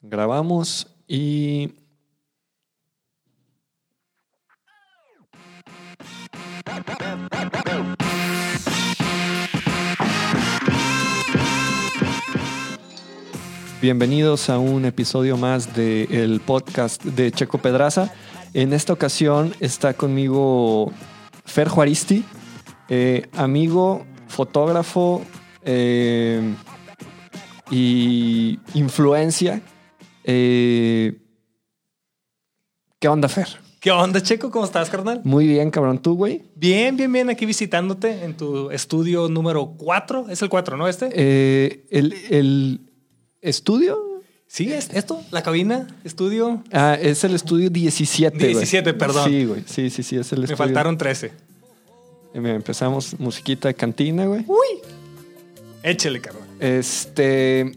Grabamos y... Bienvenidos a un episodio más del podcast de Checo Pedraza. En esta ocasión está conmigo Fer Juaristi, eh, amigo, fotógrafo eh, y influencia. Eh, ¿Qué onda, Fer? ¿Qué onda, Checo? ¿Cómo estás, carnal? Muy bien, cabrón. ¿Tú, güey? Bien, bien, bien. Aquí visitándote en tu estudio número 4. Es el 4, ¿no? Este. Eh, el, el estudio. Sí, es esto, la cabina, estudio. Ah, es el estudio 17. güey. 17, perdón. Sí, güey. Sí, sí, sí, es el Me estudio. faltaron 13. Eh, Empezamos musiquita de cantina, güey. Uy. Échale, carnal. Este.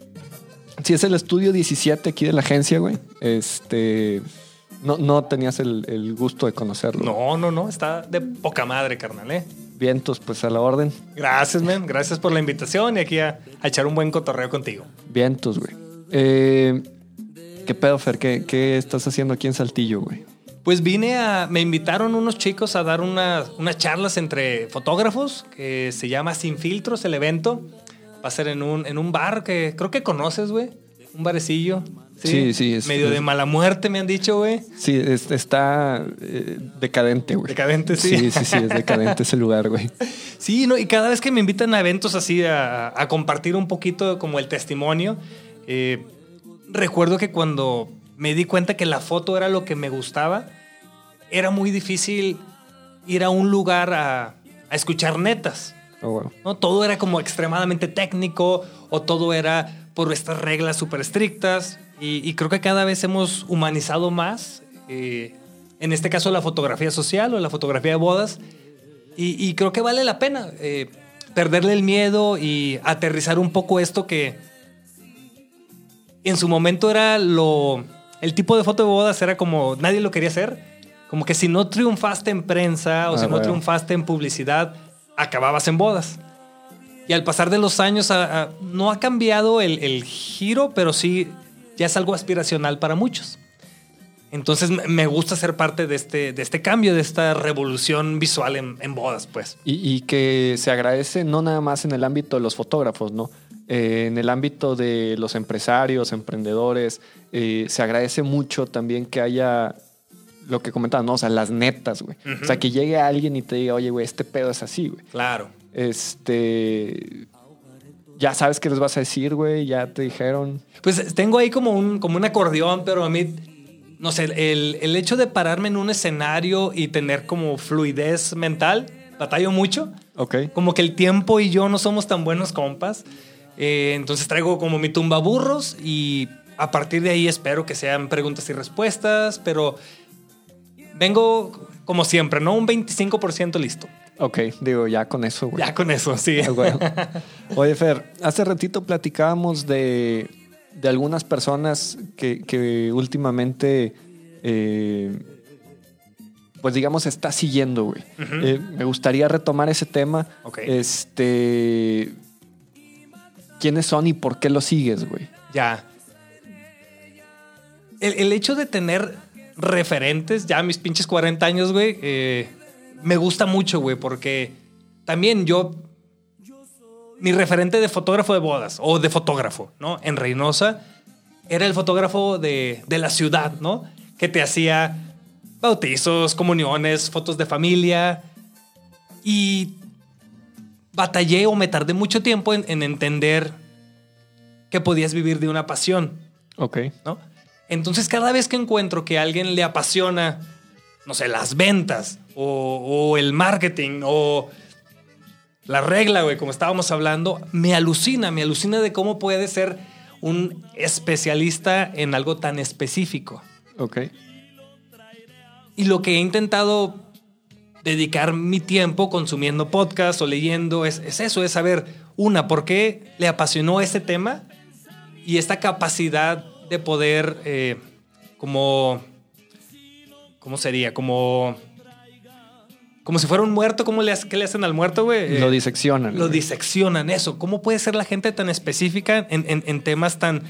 Sí, es el estudio 17 aquí de la agencia, güey. Este. No, no tenías el, el gusto de conocerlo. No, no, no. Está de poca madre, carnal, ¿eh? Vientos, pues a la orden. Gracias, men. Gracias por la invitación y aquí a, a echar un buen cotorreo contigo. Vientos, güey. Eh, ¿Qué pedo, Fer? ¿Qué, qué estás haciendo aquí en Saltillo, güey? Pues vine a. Me invitaron unos chicos a dar una- unas charlas entre fotógrafos que se llama Sin Filtros el evento. Va a ser en un, en un bar que creo que conoces, güey. Un barecillo. Sí, sí, es- Medio es- de mala muerte, me han dicho, güey. Sí, es- está eh, decadente, güey. Decadente, sí. Sí, sí, sí, es decadente ese lugar, güey. Sí, no, y cada vez que me invitan a eventos así a, a compartir un poquito como el testimonio, eh, recuerdo que cuando me di cuenta que la foto era lo que me gustaba, era muy difícil ir a un lugar a, a escuchar netas. Oh, wow. ¿no? Todo era como extremadamente técnico o todo era por estas reglas súper estrictas y, y creo que cada vez hemos humanizado más, eh, en este caso la fotografía social o la fotografía de bodas y, y creo que vale la pena eh, perderle el miedo y aterrizar un poco esto que en su momento era lo... El tipo de foto de bodas era como nadie lo quería hacer. Como que si no triunfaste en prensa o Ah, si no bueno. triunfaste en publicidad, acababas en bodas. Y al pasar de los años, no ha cambiado el, giro, pero sí ya es algo aspiracional para muchos. Entonces me- gusta ser parte de este, de este cambio, de esta revolución visual en, bodas, pues. Y, y que se agradece no nada más en el ámbito de los fotógrafos, ¿no? Eh, en el ámbito de los empresarios, emprendedores, eh, se agradece mucho también que haya lo que comentaba, ¿no? O sea, las netas, güey. O sea, que llegue alguien y te diga, oye, güey, este pedo es así, güey. Claro. Este. Ya sabes qué les vas a decir, güey. Ya te dijeron. Pues tengo ahí como un, como un acordeón, pero a mí, no sé, el, el hecho de pararme en un escenario y tener como fluidez mental, batallo mucho. Ok. Como que el tiempo y yo no somos tan buenos compas. Eh, entonces traigo como mi tumba burros y a partir de ahí espero que sean preguntas y respuestas, pero vengo como siempre, ¿no? Un 25% listo. Ok, digo, ya con eso, güey. Ya con eso, sí. Ah, güey. Oye, Fer, hace ratito platicábamos de, de algunas personas que, que últimamente, eh, pues digamos, está siguiendo, güey. Eh, me gustaría retomar ese tema. Ok. Este. ¿Quiénes son y por qué los sigues, güey? Ya. El, el hecho de tener referentes, ya a mis pinches 40 años, güey, eh, me gusta mucho, güey, porque también yo, mi referente de fotógrafo de bodas o de fotógrafo, ¿no? En Reynosa, era el fotógrafo de, de la ciudad, ¿no? Que te hacía bautizos, comuniones, fotos de familia. Y batallé o me tardé mucho tiempo en, en entender que podías vivir de una pasión, Ok. ¿no? Entonces cada vez que encuentro que a alguien le apasiona, no sé, las ventas o, o el marketing o la regla, güey, como estábamos hablando, me alucina, me alucina de cómo puede ser un especialista en algo tan específico. Ok. Y lo que he intentado dedicar mi tiempo consumiendo podcasts o leyendo es, es eso, es saber, una, por qué le apasionó ese tema y esta capacidad de poder, eh, como, ¿cómo sería? Como, como si fuera un muerto, ¿cómo le, qué le hacen al muerto, güey? lo Eh, diseccionan. lo güey. diseccionan, eso. ¿Cómo puede ser la gente tan específica en, en- en temas tan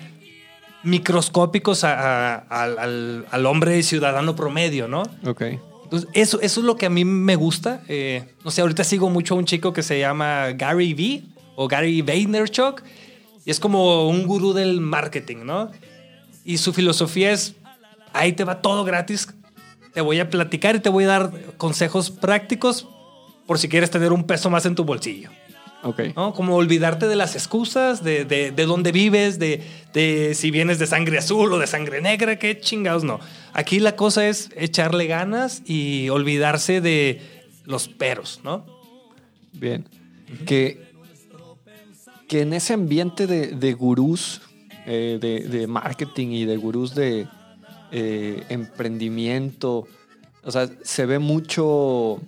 microscópicos a- a- al, al- al hombre ciudadano promedio, ¿no? Ok. Entonces, eso, eso es lo que a mí me gusta. Eh, no sé, ahorita sigo mucho a un chico que se llama Gary V o Gary Vaynerchuk y es como un gurú del marketing, ¿no? Y su filosofía es, ahí te va todo gratis, te voy a platicar y te voy a dar consejos prácticos por si quieres tener un peso más en tu bolsillo. Ok. ¿no? Como olvidarte de las excusas, de, de, de dónde vives, de, de si vienes de sangre azul o de sangre negra, qué chingados no. Aquí la cosa es echarle ganas y olvidarse de los peros, ¿no? Bien. Que, que en ese ambiente de, de gurús eh, de, de marketing y de gurús de eh, emprendimiento, o sea, se ve mucho,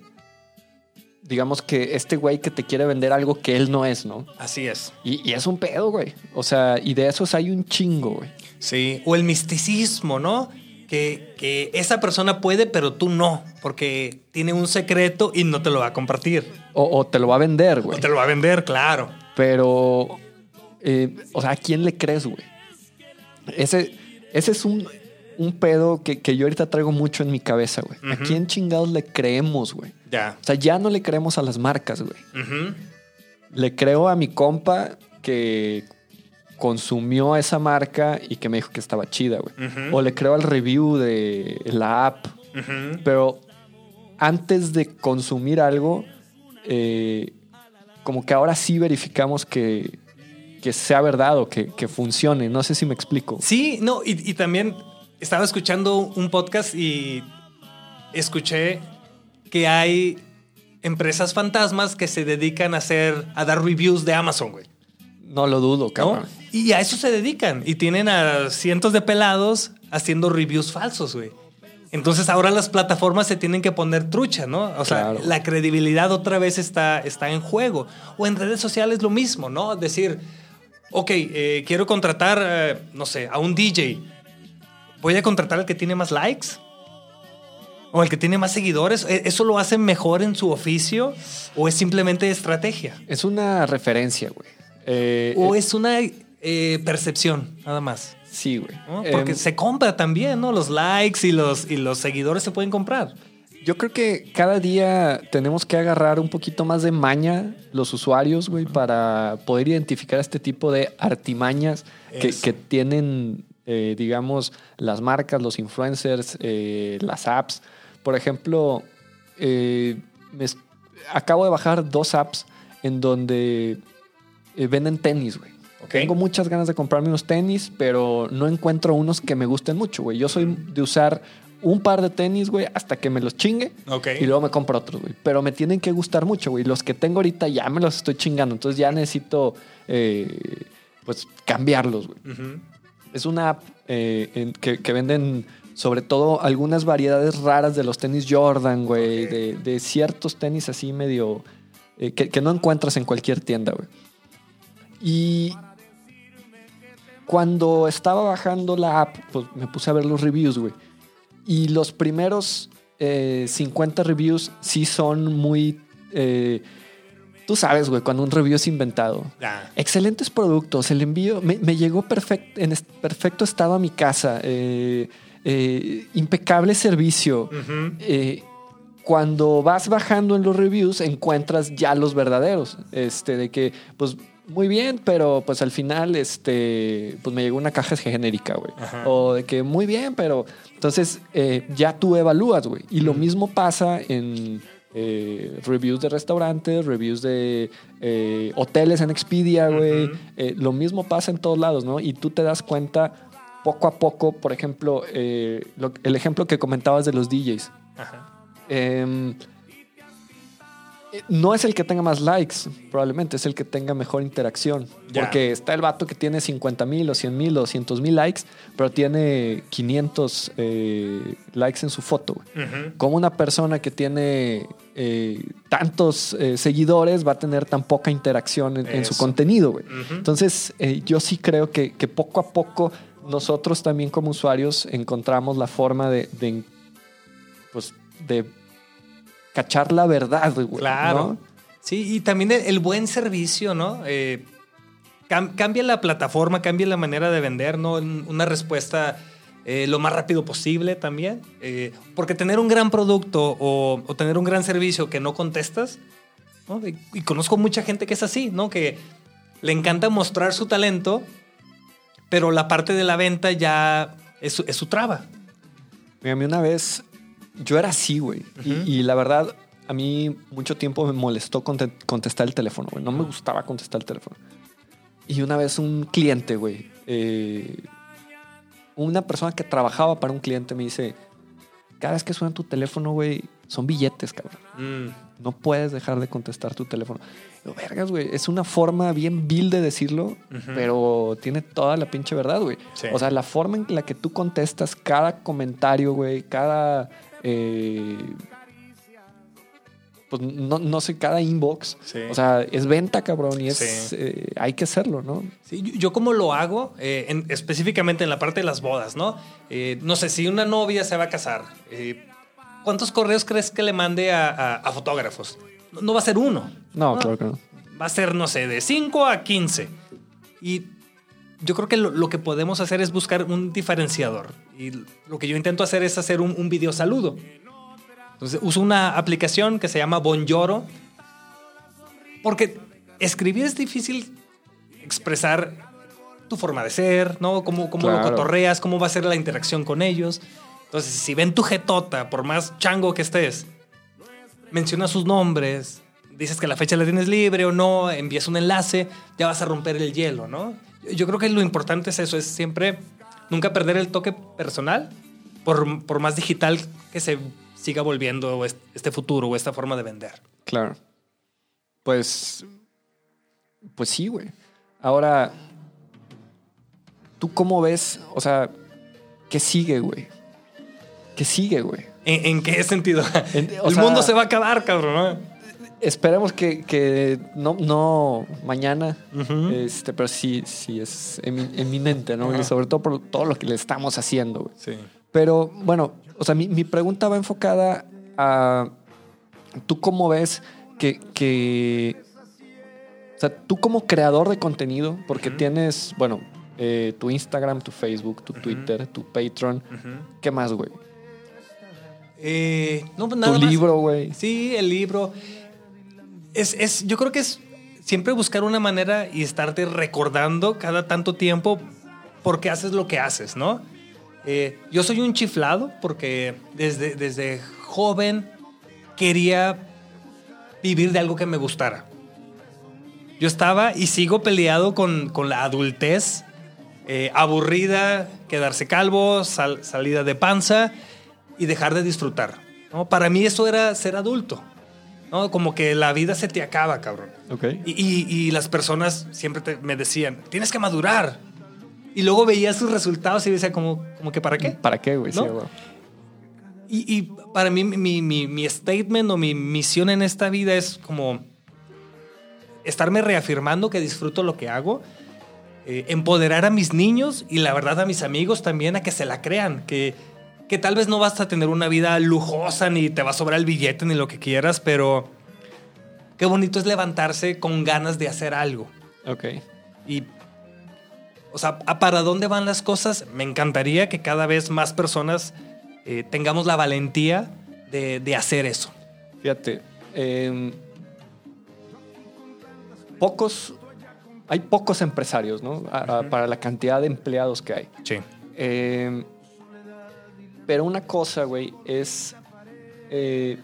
digamos que este güey que te quiere vender algo que él no es, ¿no? Así es. Y, y es un pedo, güey. O sea, y de esos hay un chingo, güey. Sí. O el misticismo, ¿no? Que, que esa persona puede, pero tú no, porque tiene un secreto y no te lo va a compartir. O, o te lo va a vender, O güey. te lo va a vender, claro. Pero, eh, o sea, ¿a quién le crees, güey? Ese, ese es un, un pedo que, que yo ahorita traigo mucho en mi cabeza, güey. ¿A quién chingados le creemos, güey? Ya. O sea, ya no le creemos a las marcas, güey. Le creo a mi compa que consumió esa marca y que me dijo que estaba chida, güey. O le creo al review de la app. Pero antes de consumir algo, eh, como que ahora sí verificamos que, que sea verdad o que, que funcione. No sé si me explico. Sí, no, y, y también estaba escuchando un podcast y escuché que hay empresas fantasmas que se dedican a hacer, a dar reviews de Amazon, güey. No lo dudo, ¿no? cabrón. Y a eso se dedican. Y tienen a cientos de pelados haciendo reviews falsos, güey. Entonces ahora las plataformas se tienen que poner trucha, ¿no? O sea, Claro. la credibilidad otra vez está, está en juego. O en redes sociales lo mismo, ¿no? Decir, ok, eh, quiero contratar, eh, no sé, a un DJ. ¿Voy a contratar al que tiene más likes? ¿O al que tiene más seguidores? ¿E- ¿Eso lo hace mejor en su oficio? ¿O es simplemente estrategia? Es una referencia, güey. Eh, ¿O eh, es una percepción, nada más? sí, güey. ¿no? Porque Em, se compra también, ¿no? Los likes y los, y los seguidores se pueden comprar. Yo creo que cada día tenemos que agarrar un poquito más de maña los usuarios, güey, para poder identificar este tipo de artimañas que, tienen, eh, digamos, las marcas, los influencers, eh, las apps. Por ejemplo, eh, me acabo de bajar dos apps en donde venden tenis, güey. Tengo muchas ganas de comprarme unos tenis, pero no encuentro unos que me gusten mucho, güey. Yo soy de usar un par de tenis, güey, hasta que me los chingue. Ok. Y luego me compro otros, güey. Pero me tienen que gustar mucho, güey. Los que tengo ahorita ya me los estoy chingando. Entonces ya necesito, eh, pues, cambiarlos, güey. Es una app eh, en- que, que venden sobre todo algunas variedades raras de los tenis Jordan, güey. De ciertos tenis así medio... eh, que, que no encuentras en cualquier tienda, güey. Y cuando estaba bajando la app, pues me puse a ver los reviews, güey. Y los primeros eh, 50 reviews sí son muy... eh, tú sabes, güey, cuando un review es inventado. Excelentes productos. El envío me, me llegó perfect- en perfecto estado a mi casa. eh, eh, impecable servicio. Eh, cuando vas bajando en los reviews, encuentras ya los verdaderos. Este, de que, pues, muy bien, pero pues al final, este, pues me llegó una caja genérica, güey. O de que muy bien, pero. Entonces, eh, ya tú evalúas, güey. Y lo mismo pasa en. eh, reviews de restaurantes, reviews de eh, hoteles en Expedia, güey. Lo mismo pasa en todos lados, ¿no? Y tú te das cuenta poco a poco, por ejemplo, lo- el ejemplo que comentabas de los DJs. Ajá. Eh, no es el que tenga más likes, probablemente es el que tenga mejor interacción. Porque está el vato que tiene 50 mil o 100 mil o 200 mil likes, pero tiene 500 eh, likes en su foto. Como una persona que tiene eh, tantos eh, seguidores va a tener tan poca interacción en, en su contenido. Entonces, yo sí creo que, que poco a poco nosotros también como usuarios encontramos la forma de, de, pues, de cachar la verdad, güey. Claro. ¿no? Sí, y también el, el buen servicio, ¿no? Eh, cam- cambia la plataforma, cambia la manera de vender, ¿no? Un- Una respuesta eh, lo más rápido posible también. Eh, porque tener un gran producto o, o tener un gran servicio que no contestas, ¿no? Y, y conozco mucha gente que es así, ¿no? Que le encanta mostrar su talento, pero la parte de la venta ya es su, es su traba. Mira, a mí una vez, yo era así, güey. Y- la verdad, a mí mucho tiempo me molestó conte- contestar el teléfono, güey. No me gustaba contestar el teléfono. Y una vez un cliente, güey, eh, una persona que trabajaba para un cliente me dice, cada vez que suena tu teléfono, güey, son billetes, cabrón. Mm, No puedes dejar de contestar tu teléfono. Yo, vergas, güey. Es una forma bien vil de decirlo, pero tiene toda la pinche verdad, güey. Sí. O sea, la forma en la que tú contestas cada comentario, güey, cada. Eh, pues no, no sé, cada inbox. Sí. O sea, es venta, cabrón, y es. Sí. eh, hay que hacerlo, ¿no? Sí, yo, yo como lo hago, eh, en- específicamente en la parte de las bodas, ¿no? Eh, no sé, si una novia se va a casar, eh, ¿cuántos correos crees que le mande a, a- a fotógrafos? No, no va a ser uno. No, claro que no. Va a ser, no sé, de 5 a 15. Y yo creo que lo, lo que podemos hacer es buscar un diferenciador. Y lo que yo intento hacer es hacer un, un video saludo. Entonces uso una aplicación que se llama Bonjoro. Porque escribir es difícil expresar tu forma de ser, ¿no? Cómo, cómo lo cotorreas, cómo va a ser la interacción con ellos. Entonces, si ven tu jetota, por más chango que estés, mencionas sus nombres, dices que la fecha la tienes libre o no, envías un enlace, ya vas a romper el hielo, ¿no? Yo- creo que lo importante es eso, es siempre nunca perder el toque personal, por, por más digital que se siga volviendo est- este futuro o esta forma de vender. Claro. Pues. Pues sí, güey. Ahora. ¿Tú cómo ves? O sea, ¿qué sigue, güey? ¿Qué sigue, güey? ¿En, en qué sentido? En- el sea- mundo se va a acabar, cabrón. ¿no? Esperemos que, que no, no mañana, este, pero sí, sí es emi- eminente, ¿no? Y sobre todo por todo lo que le estamos haciendo, güey. Sí. Pero bueno, o sea, mi, mi pregunta va enfocada a. ¿Tú cómo ves que. que o sea, tú como creador de contenido, porque tienes, bueno, eh, tu Instagram, tu Facebook, tu. Twitter, tu Patreon. ¿Qué más, güey? Eh, no, pues Tu más. libro, güey. Sí, el libro. Es, es, yo creo que es siempre buscar una manera y estarte recordando cada tanto tiempo por qué haces lo que haces, ¿no? Eh, yo soy un chiflado porque desde, desde joven quería vivir de algo que me gustara. Yo estaba y sigo peleado con, con la adultez, eh, aburrida, quedarse calvo, sal- salida de panza y dejar de disfrutar. ¿no? Para mí eso era ser adulto. ¿No? Como que la vida se te acaba, cabrón. Ok. Y, y- y las personas siempre te- me decían, tienes que madurar. Y luego veía sus resultados y decía como, como que ¿para qué? ¿Para qué, güey? Sí, ¿No? güey. Y, y para mí mi, mi- mi statement o mi misión en esta vida es como estarme reafirmando que disfruto lo que hago, eh, empoderar a mis niños y la verdad a mis amigos también a que se la crean, que, que tal vez no vas a tener una vida lujosa ni te va a sobrar el billete ni lo que quieras, pero qué bonito es levantarse con ganas de hacer algo. Ok. Y, o sea, ¿a ¿para dónde van las cosas? Me encantaría que cada vez más personas eh, tengamos la valentía de, de hacer eso. Fíjate, em, pocos, hay pocos empresarios, ¿no? A- para la cantidad de empleados que hay. Sí. Em, pero una cosa, güey, es eh,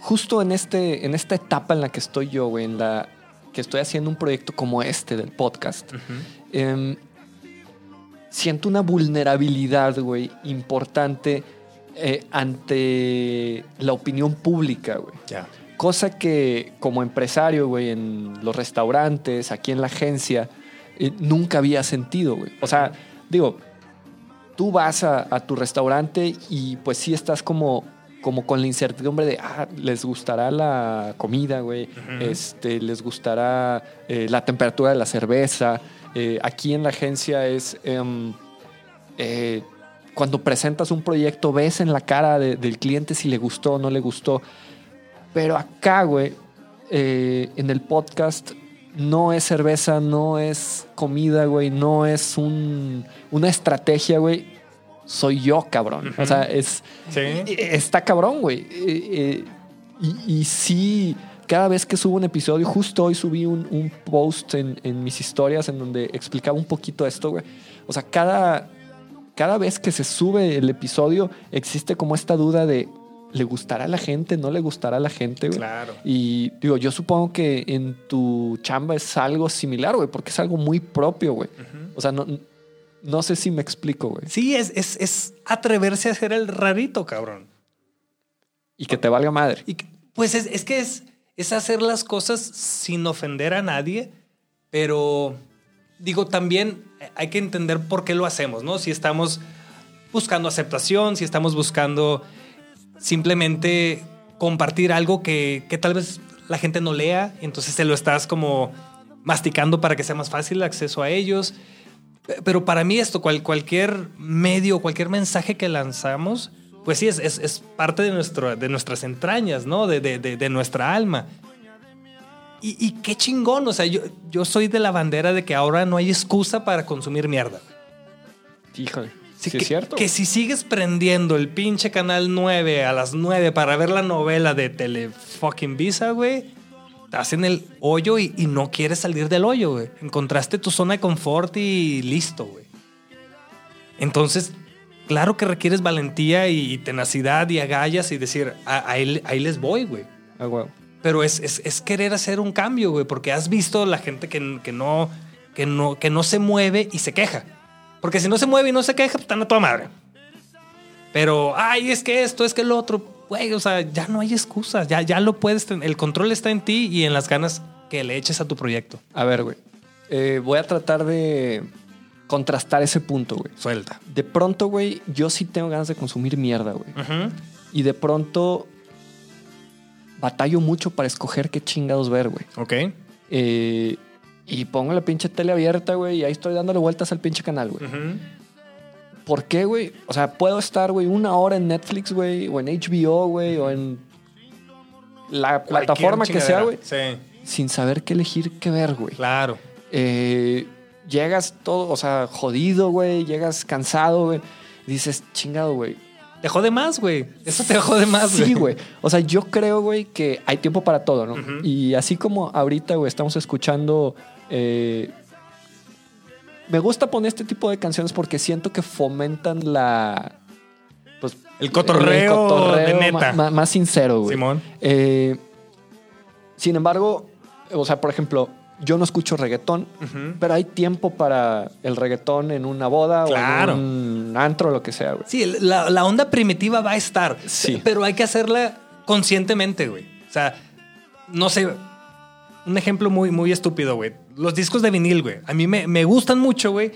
justo en, este, en esta etapa en la que estoy yo, güey, en la que estoy haciendo un proyecto como este del podcast, em, siento una vulnerabilidad, güey, importante eh, ante la opinión pública, güey. Cosa que como empresario, güey, en los restaurantes, aquí en la agencia, eh, nunca había sentido, güey. O sea, digo, tú vas a, a tu restaurante y pues sí estás como, como con la incertidumbre de, ah, les gustará la comida, güey, este, les gustará eh, la temperatura de la cerveza. Eh, aquí en la agencia es... em, eh, cuando presentas un proyecto, ves en la cara de- del cliente si le gustó o no le gustó. Pero acá, güey, eh, en el podcast, no es cerveza, no es comida, güey, no es un, una estrategia, güey. Soy yo, cabrón. O sea, es. Sí. Está cabrón, güey. Eh, eh, y, y sí, cada vez que subo un episodio, justo hoy subí un, un post en, en mis historias en donde explicaba un poquito esto, güey. O sea, cada, cada vez que se sube el episodio, existe como esta duda de. ¿Le gustará a la gente? ¿No le gustará a la gente, güey? Claro. Y digo, yo supongo que en tu chamba es algo similar, güey, porque es algo muy propio, güey. O sea, no, no sé si me explico, güey. Sí, es, es, es atreverse a ser el rarito, cabrón. Y que te valga madre. Y que- pues es, es que es, es hacer las cosas sin ofender a nadie, pero digo, también hay que entender por qué lo hacemos, ¿no? Si estamos buscando aceptación, si estamos buscando simplemente compartir algo que, que tal vez la gente no lea, entonces te lo estás como masticando para que sea más fácil el acceso a ellos. Pero para mí esto, cual- cualquier medio, cualquier mensaje que lanzamos, pues sí, es, es- parte de, nuestro, de nuestras entrañas, ¿no? De- de nuestra alma. Y, y qué chingón, o sea, yo, yo soy de la bandera de que ahora no hay excusa para consumir mierda. Híjole. Sí, Sí, que, es cierto. Que si sigues prendiendo el pinche canal 9 a las 9 para ver la novela de Tele fucking Visa, güey, estás en el hoyo y, y no quieres salir del hoyo, güey. Encontraste tu zona de confort y listo, güey. Entonces, claro que requieres valentía y, y tenacidad y agallas y decir, "A- ahí, ahí les voy, güey. Ah. Pero es, es- es querer hacer un cambio, güey, porque has visto la gente que, que no, que, no, que no se mueve y se queja. Porque si no se mueve y no se queja, pues están a toda madre. Pero, ay, es que esto, es que el otro, güey, o sea, ya no hay excusas, ya, ya lo puedes, ten- el control está en ti y en las ganas que le eches a tu proyecto. A ver, güey. Eh, voy a tratar de contrastar ese punto, güey. Suelta. De pronto, güey, yo sí tengo ganas de consumir mierda, güey. Y de pronto batallo mucho para escoger qué chingados ver, güey. Ok. Eh, y pongo la pinche tele abierta, güey, y ahí estoy dándole vueltas al pinche canal, güey. ¿Por qué, güey? O sea, puedo estar, güey, una hora en Netflix, güey, o en HBO, güey, o en la plataforma que sea, güey, Sí, sin saber qué elegir, qué ver, güey. claro. Eh, llegas todo, o sea, jodido, güey, llegas cansado, güey. Dices, chingado, güey. Te jode más, güey. Eso te jode más, güey. Sí, güey. O sea, yo creo, güey, que hay tiempo para todo, ¿no? Y así como ahorita, güey, estamos escuchando. Eh, me gusta poner este tipo de canciones porque siento que fomentan la. Pues, El cotorreo de neta. más sincero, güey. Simón. Eh, sin embargo, o sea, por ejemplo, yo no escucho reggaetón, pero hay tiempo para el reggaetón en una boda Claro. o en un antro, lo que sea, güey. Sí, la, la onda primitiva va a estar. Sí. Pero hay que hacerla conscientemente, güey. O sea, no sé. Un ejemplo muy, muy estúpido, güey. Los discos de vinil, güey. A mí me, me gustan mucho, güey.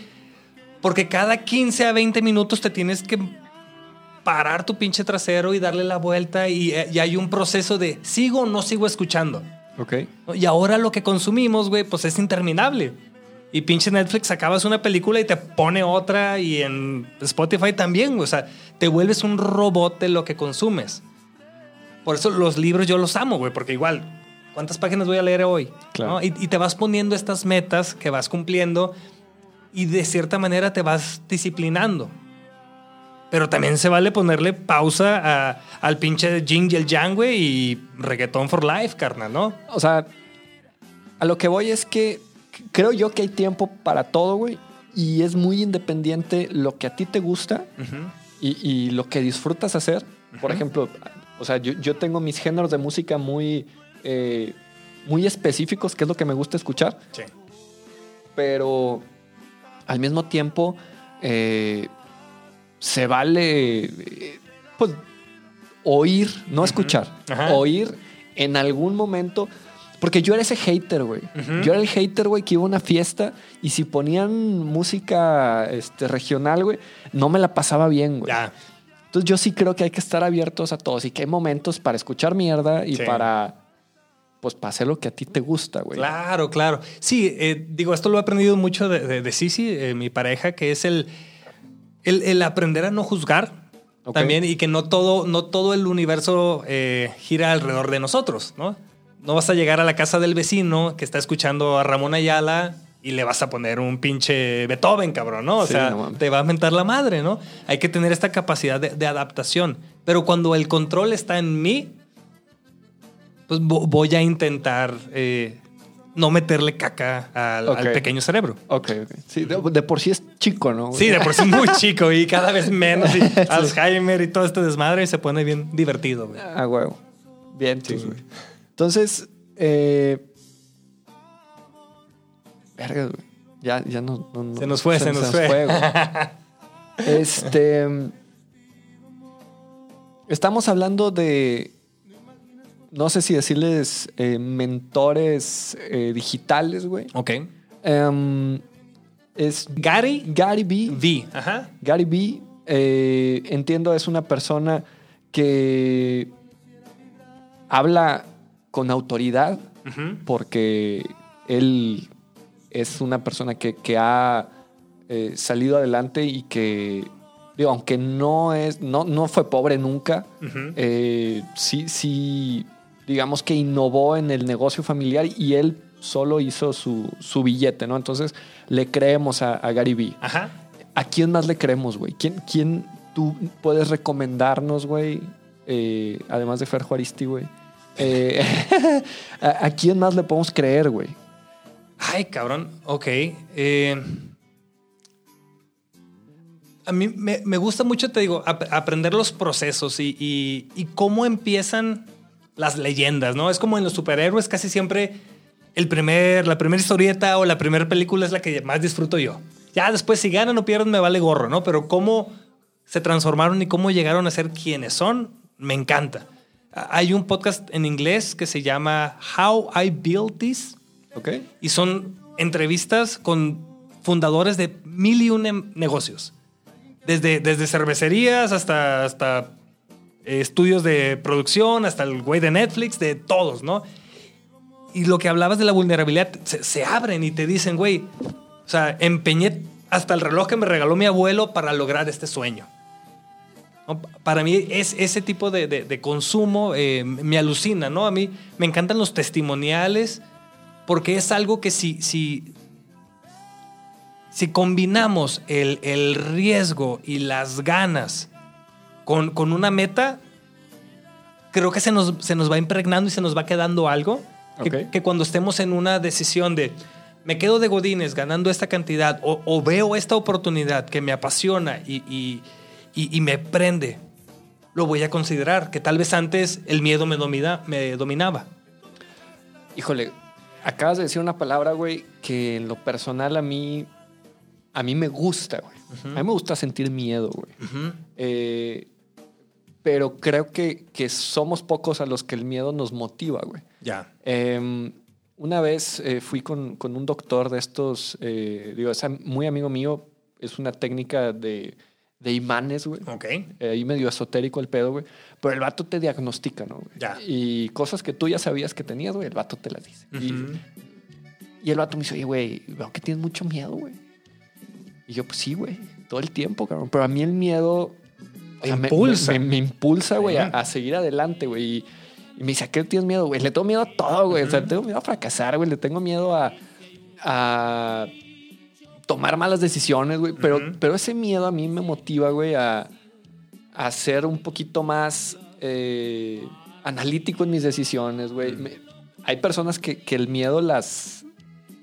Porque cada 15 a 20 minutos te tienes que parar tu pinche trasero y darle la vuelta y, eh, y hay un proceso de sigo o no sigo escuchando. Ok. Y ahora lo que consumimos, güey, pues es interminable. Y pinche Netflix acabas una película y te pone otra y en Spotify también, güey. O sea, te vuelves un robot de lo que consumes. Por eso los libros yo los amo, güey, porque igual, ¿cuántas páginas voy a leer hoy? Claro. ¿No? Y, y te vas poniendo estas metas que vas cumpliendo y de cierta manera te vas disciplinando. Pero también se vale ponerle pausa a- al pinche Jing y el Yang, güey, y reggaetón for life, carnal, ¿no? O sea, a lo que voy es que creo yo que hay tiempo para todo, güey. Y es muy independiente lo que a ti te gusta y, y lo que disfrutas hacer. Por ejemplo, o sea, yo, yo tengo mis géneros de música muy, eh, muy específicos, que es lo que me gusta escuchar. Sí. pero al mismo tiempo eh, se vale eh, pues, oír, no escuchar, Ajá. oír en algún momento. Porque yo era ese hater, güey. Yo era el hater, güey, que iba a una fiesta y si ponían música este, regional, güey, no me la pasaba bien, güey. Entonces yo sí creo que hay que estar abiertos a todos y que hay momentos para escuchar mierda y Sí. para, pues, para hacer lo que a ti te gusta, güey. Claro, claro. Sí, eh, digo, esto lo he aprendido mucho de, de, de Sisi, eh, mi pareja, que es el, el, el aprender a no juzgar también y que no todo, no todo el universo eh, gira alrededor de nosotros, ¿no? no vas a llegar a la casa del vecino que está escuchando a Ramón Ayala y le vas a poner un pinche Beethoven, cabrón, ¿no? O Sí, sea, no te va a mentar la madre, ¿no? Hay que tener esta capacidad de, de adaptación. Pero cuando el control está en mí, pues vo- voy a intentar eh, no meterle caca al, pequeño cerebro. Ok, ok. Sí, de, de por sí es chico, ¿no? Sí, de por sí muy chico y cada vez menos. y Alzheimer y todo este desmadre y se pone bien divertido, güey. Ah, huevo. Bien, Sí, güey. güey. Entonces, eh... Verga, güey. Ya, ya no, no- no- Se nos fue, se nos fue. güey. este... Estamos hablando de... No sé si decirles eh, mentores eh, digitales, güey. Ok. Em, es Gary Gary B. V. Ajá. Gary B, eh, entiendo, es una persona que habla con autoridad porque él es una persona que, que ha eh, salido adelante y que, digo, aunque no es, no, no fue pobre nunca, eh, sí, sí, digamos que innovó en el negocio familiar y él solo hizo su, su billete, ¿no? Entonces le creemos a, a Gary B. Ajá. ¿A quién más le creemos, güey? ¿Quién, ¿Quién tú puedes recomendarnos, güey? Eh, además de Fer Juaristi, güey. Eh, ¿a, a quién más le podemos creer, güey? Ay, cabrón. Ok. Eh, a mí me, me gusta mucho, te digo, ap- aprender los procesos y, y- y cómo empiezan las leyendas, ¿no? Es como en los superhéroes, casi siempre el primer, la primera historieta o la primera película es la que más disfruto yo. Ya después, si ganan o pierden, me vale gorro, ¿no? Pero cómo se transformaron y cómo llegaron a ser quienes son, me encanta. Hay un podcast en inglés que se llama How I Built This ¿Ok? y son entrevistas con fundadores de mil y un negocios. Desde, desde cervecerías hasta, hasta eh, estudios de producción, hasta el güey de Netflix, de todos, ¿no? Y lo que hablabas de la vulnerabilidad, se, abren y te dicen, güey, o sea, empeñé hasta el reloj que me regaló mi abuelo para lograr este sueño. Para mí es ese tipo de, de- de consumo eh, me alucina, ¿no? A mí me encantan los testimoniales porque es algo que si, si, si combinamos el, el riesgo y las ganas con, con una meta, creo que se nos, se nos va impregnando y se nos va quedando algo que, Ok. que cuando estemos en una decisión de me quedo de Godines ganando esta cantidad o, o veo esta oportunidad que me apasiona y, y- y- y me prende, lo voy a considerar, que tal vez antes el miedo me, domina, me dominaba. Híjole, acabas de decir una palabra, güey, que en lo personal a mí, a mí me gusta, güey. A mí me gusta sentir miedo, güey. Eh, pero creo que, que somos pocos a los que el miedo nos motiva, güey. Ya. Eh, una vez eh, fui con, con un doctor de estos, eh, digo, es muy amigo mío, es una técnica de, de imanes, güey. Ok. Eh, ahí medio esotérico el pedo, güey. Pero el vato te diagnostica, ¿no? güey? Ya. Y cosas que tú ya sabías que tenías, güey, el vato te las dice. Y- Ujú. y, el vato me dice, oye, güey, veo que tienes mucho miedo, güey. Y yo, pues sí, güey, todo el tiempo, cabrón. Pero a mí el miedo... Te me- impulsa. Me, me impulsa, güey, a, seguir adelante, güey. Y, y me dice, ¿a qué tienes miedo, güey? Le tengo miedo a todo, güey. O sea, le tengo miedo a fracasar, güey. Le tengo miedo a... a tomar malas decisiones, güey. Pero, pero ese miedo a mí me motiva, güey, a, a ser un poquito más eh, analítico en mis decisiones, güey. Hay personas que, que el miedo las,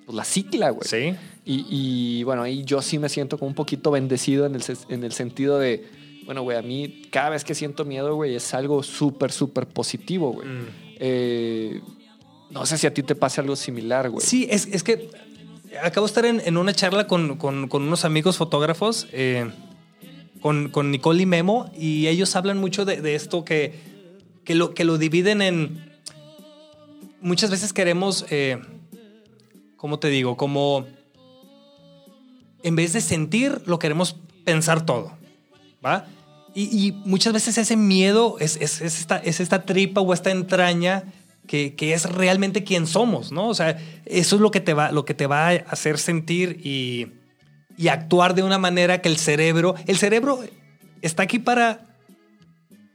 pues, las cicla, güey. Sí. Y, y, bueno, ahí yo sí me siento como un poquito bendecido en el, ses- en el sentido de, bueno, güey, a mí cada vez que siento miedo, güey, es algo súper, súper positivo, güey. Mm. Eh, no sé si a ti te pasa algo similar, güey. Sí, es, es que acabo de estar en, en una charla con, con- con unos amigos fotógrafos, eh, con, con Nicole y Memo, y ellos hablan mucho de, de esto que, que, lo, que lo dividen en... Muchas veces queremos, eh, ¿cómo te digo? Como... En vez de sentir, lo queremos pensar todo, ¿va? Y, muchas veces ese miedo es, es- es esta, es esta tripa o esta entraña que, que es realmente quien somos, ¿no? O sea, eso es lo que te va, lo que te va a hacer sentir y, y actuar de una manera que el cerebro, el cerebro está aquí para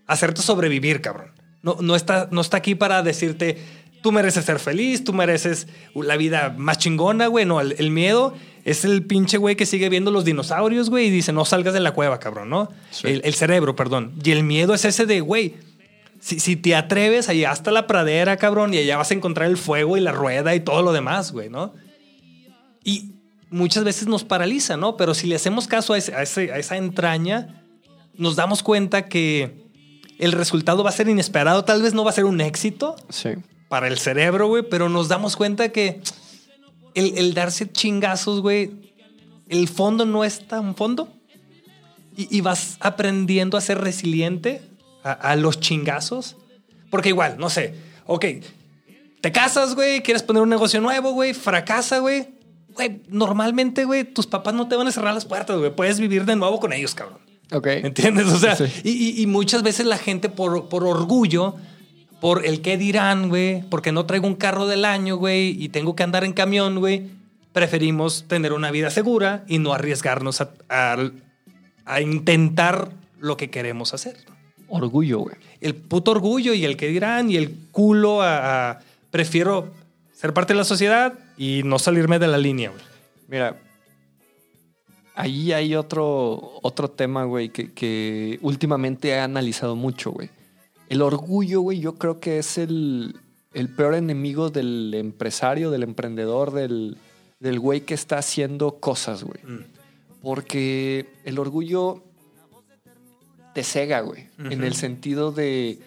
hacerte sobrevivir, cabrón. No, no, está, no está aquí para decirte, tú mereces ser feliz, tú mereces la vida más chingona, güey. No, el, el miedo es el pinche güey que sigue viendo los dinosaurios, güey, y dice, no salgas de la cueva, cabrón, ¿no? Sí. El, el cerebro, perdón. Y el miedo es ese de, güey, si, si te atreves allá hasta la pradera, cabrón, y allá vas a encontrar el fuego y la rueda y todo lo demás, güey, ¿no? Y muchas veces nos paraliza, ¿no? Pero si le hacemos caso a, ese- a ese- a esa entraña, nos damos cuenta que el resultado va a ser inesperado. Tal vez no va a ser un éxito Sí. Para el cerebro, güey, pero nos damos cuenta que el, el darse chingazos, güey, el fondo no es tan fondo. Y, y vas aprendiendo a ser resiliente a, a los chingazos. Porque igual, no sé, ok, te casas, güey, quieres poner un negocio nuevo, güey, fracasa, güey. Güey, normalmente, güey, tus papás no te van a cerrar las puertas, güey. Puedes vivir de nuevo con ellos, cabrón. Ok. ¿Entiendes? O sea, Sí. y, y- y muchas veces la gente por, por orgullo, por el qué dirán, güey, porque no traigo un carro del año, güey, y tengo que andar en camión, güey, preferimos tener una vida segura y no arriesgarnos a, a- a intentar lo que queremos hacer. Orgullo, güey. El puto orgullo y el qué dirán y el culo a, a- prefiero ser parte de la sociedad y no salirme de la línea, güey. Mira, ahí hay otro, otro tema, güey, que, que últimamente he analizado mucho, güey. El orgullo, güey, yo creo que es el, el peor enemigo del empresario, del emprendedor, del, del güey que está haciendo cosas, güey. Mm. Porque el orgullo te cega, güey. En el sentido de.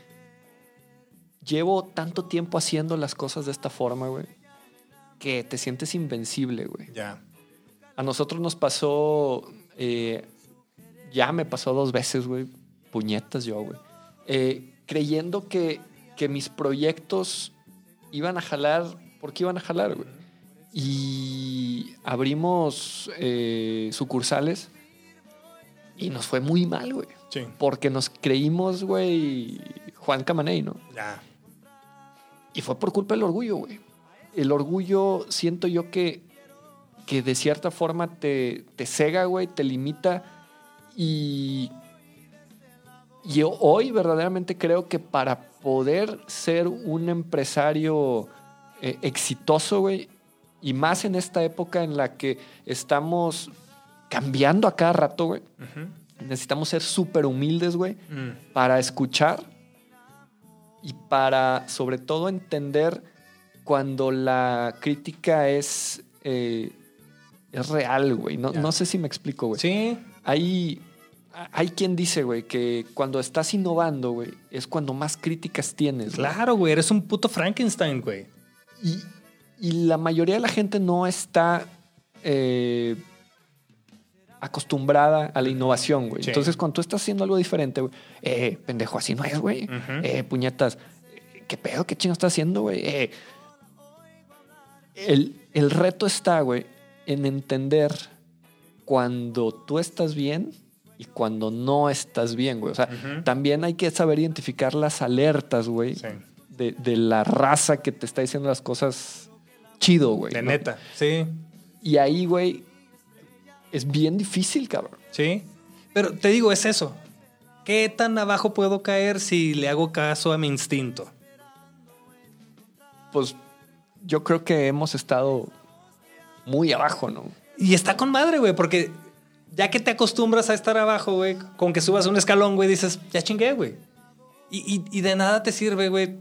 Llevo tanto tiempo haciendo las cosas de esta forma, güey. Que te sientes invencible, güey. Ya. A nosotros nos pasó. eh, ya me pasó dos veces, güey. Puñetas yo, güey. Eh, creyendo que, que mis proyectos iban a jalar porque iban a jalar, güey. Y abrimos eh, sucursales y nos fue muy mal, güey. Sí. Porque nos creímos, güey, Juan Camaney, ¿no? Ya. Y fue por culpa del orgullo, güey. El orgullo, siento yo que, que de cierta forma te, te cega, güey, te limita. Y, y hoy verdaderamente creo que para poder ser un empresario eh, exitoso, güey, y más en esta época en la que estamos cambiando a cada rato, güey, necesitamos ser súper humildes, güey, Mm. para escuchar y para, sobre todo, entender cuando la crítica es, eh, es real, güey. No, no sé si me explico, güey. Sí. Hay, hay quien dice, güey, que cuando estás innovando, güey, es cuando más críticas tienes. Claro, güey, eres un puto Frankenstein, güey. Y, y la mayoría de la gente no está eh, acostumbrada a la innovación, güey. Sí. Entonces, cuando tú estás haciendo algo diferente, güey, eh, pendejo, así no es, güey. Eh, puñetas, eh, ¿qué pedo? ¿Qué chingo estás haciendo, güey? Eh, el, el reto está, güey, en entender cuando tú estás bien y cuando no estás bien, güey. O sea, también hay que saber identificar las alertas, güey Sí. de, de la raza que te está diciendo las cosas chido, güey. De ¿no? neta. Sí. Y ahí, güey, es bien difícil, cabrón. Sí. Pero te digo, es eso. ¿Qué tan abajo puedo caer si le hago caso a mi instinto? Pues yo creo que hemos estado muy abajo, ¿no? Y está con madre, güey, porque ya que te acostumbras a estar abajo, güey, con que subas un escalón, güey, dices, ya chingué, güey. Y, y- y de nada te sirve, güey,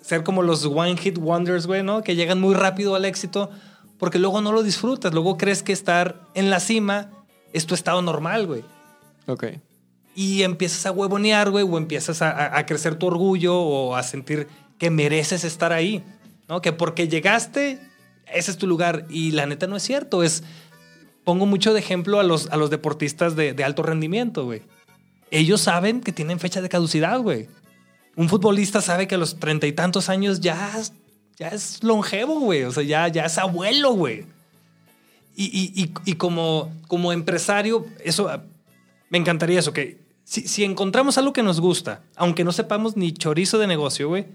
ser como los One Hit Wonders, güey, ¿no? Que llegan muy rápido al éxito, porque luego no lo disfrutas, luego crees que estar en la cima es tu estado normal, güey. Ok. Y empiezas a huevonear, güey, o empiezas a, a- a crecer tu orgullo o a sentir que mereces estar ahí, ¿no? Que porque llegaste, ese es tu lugar. Y la neta no es cierto. Es, pongo mucho de ejemplo a los, a los deportistas de, de alto rendimiento, güey. Ellos saben que tienen fecha de caducidad, güey. Un futbolista sabe que a los treinta y tantos años ya, ya es longevo, güey. O sea, ya, ya es abuelo, güey. Y, y- y- y como, como empresario, eso ah, me encantaría eso, que si, si encontramos algo que nos gusta, aunque no sepamos ni chorizo de negocio, güey,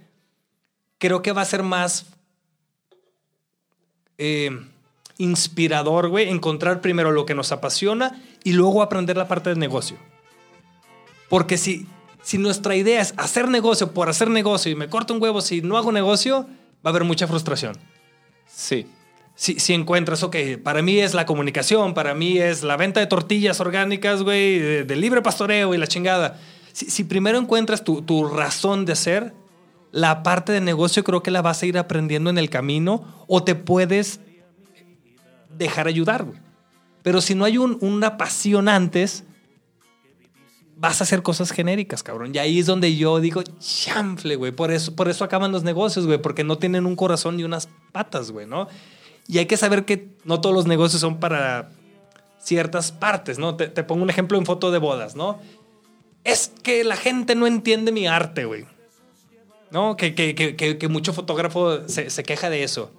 creo que va a ser más eh, inspirador, güey, encontrar primero lo que nos apasiona y luego aprender la parte del negocio. Porque si, si nuestra idea es hacer negocio por hacer negocio y me corto un huevo si no hago negocio, va a haber mucha frustración. Sí. Si, si encuentras, ok, para mí es la comunicación, para mí es la venta de tortillas orgánicas, güey, de, de libre pastoreo y la chingada. Si, si primero encuentras tu, tu razón de ser, la parte de negocio creo que la vas a ir aprendiendo en el camino o te puedes dejar ayudar, güey. Pero si no hay un- una pasión antes, vas a hacer cosas genéricas, cabrón. Y ahí es donde yo digo, chanfle, güey. Por eso, por eso acaban los negocios, güey, porque no tienen un corazón ni unas patas, güey, ¿no? Y hay que saber que no todos los negocios son para ciertas partes, ¿no? Te, pongo un ejemplo en foto de bodas, ¿no? Es que la gente no entiende mi arte, güey. ¿No? Que, que, que mucho fotógrafo se, se queja de eso.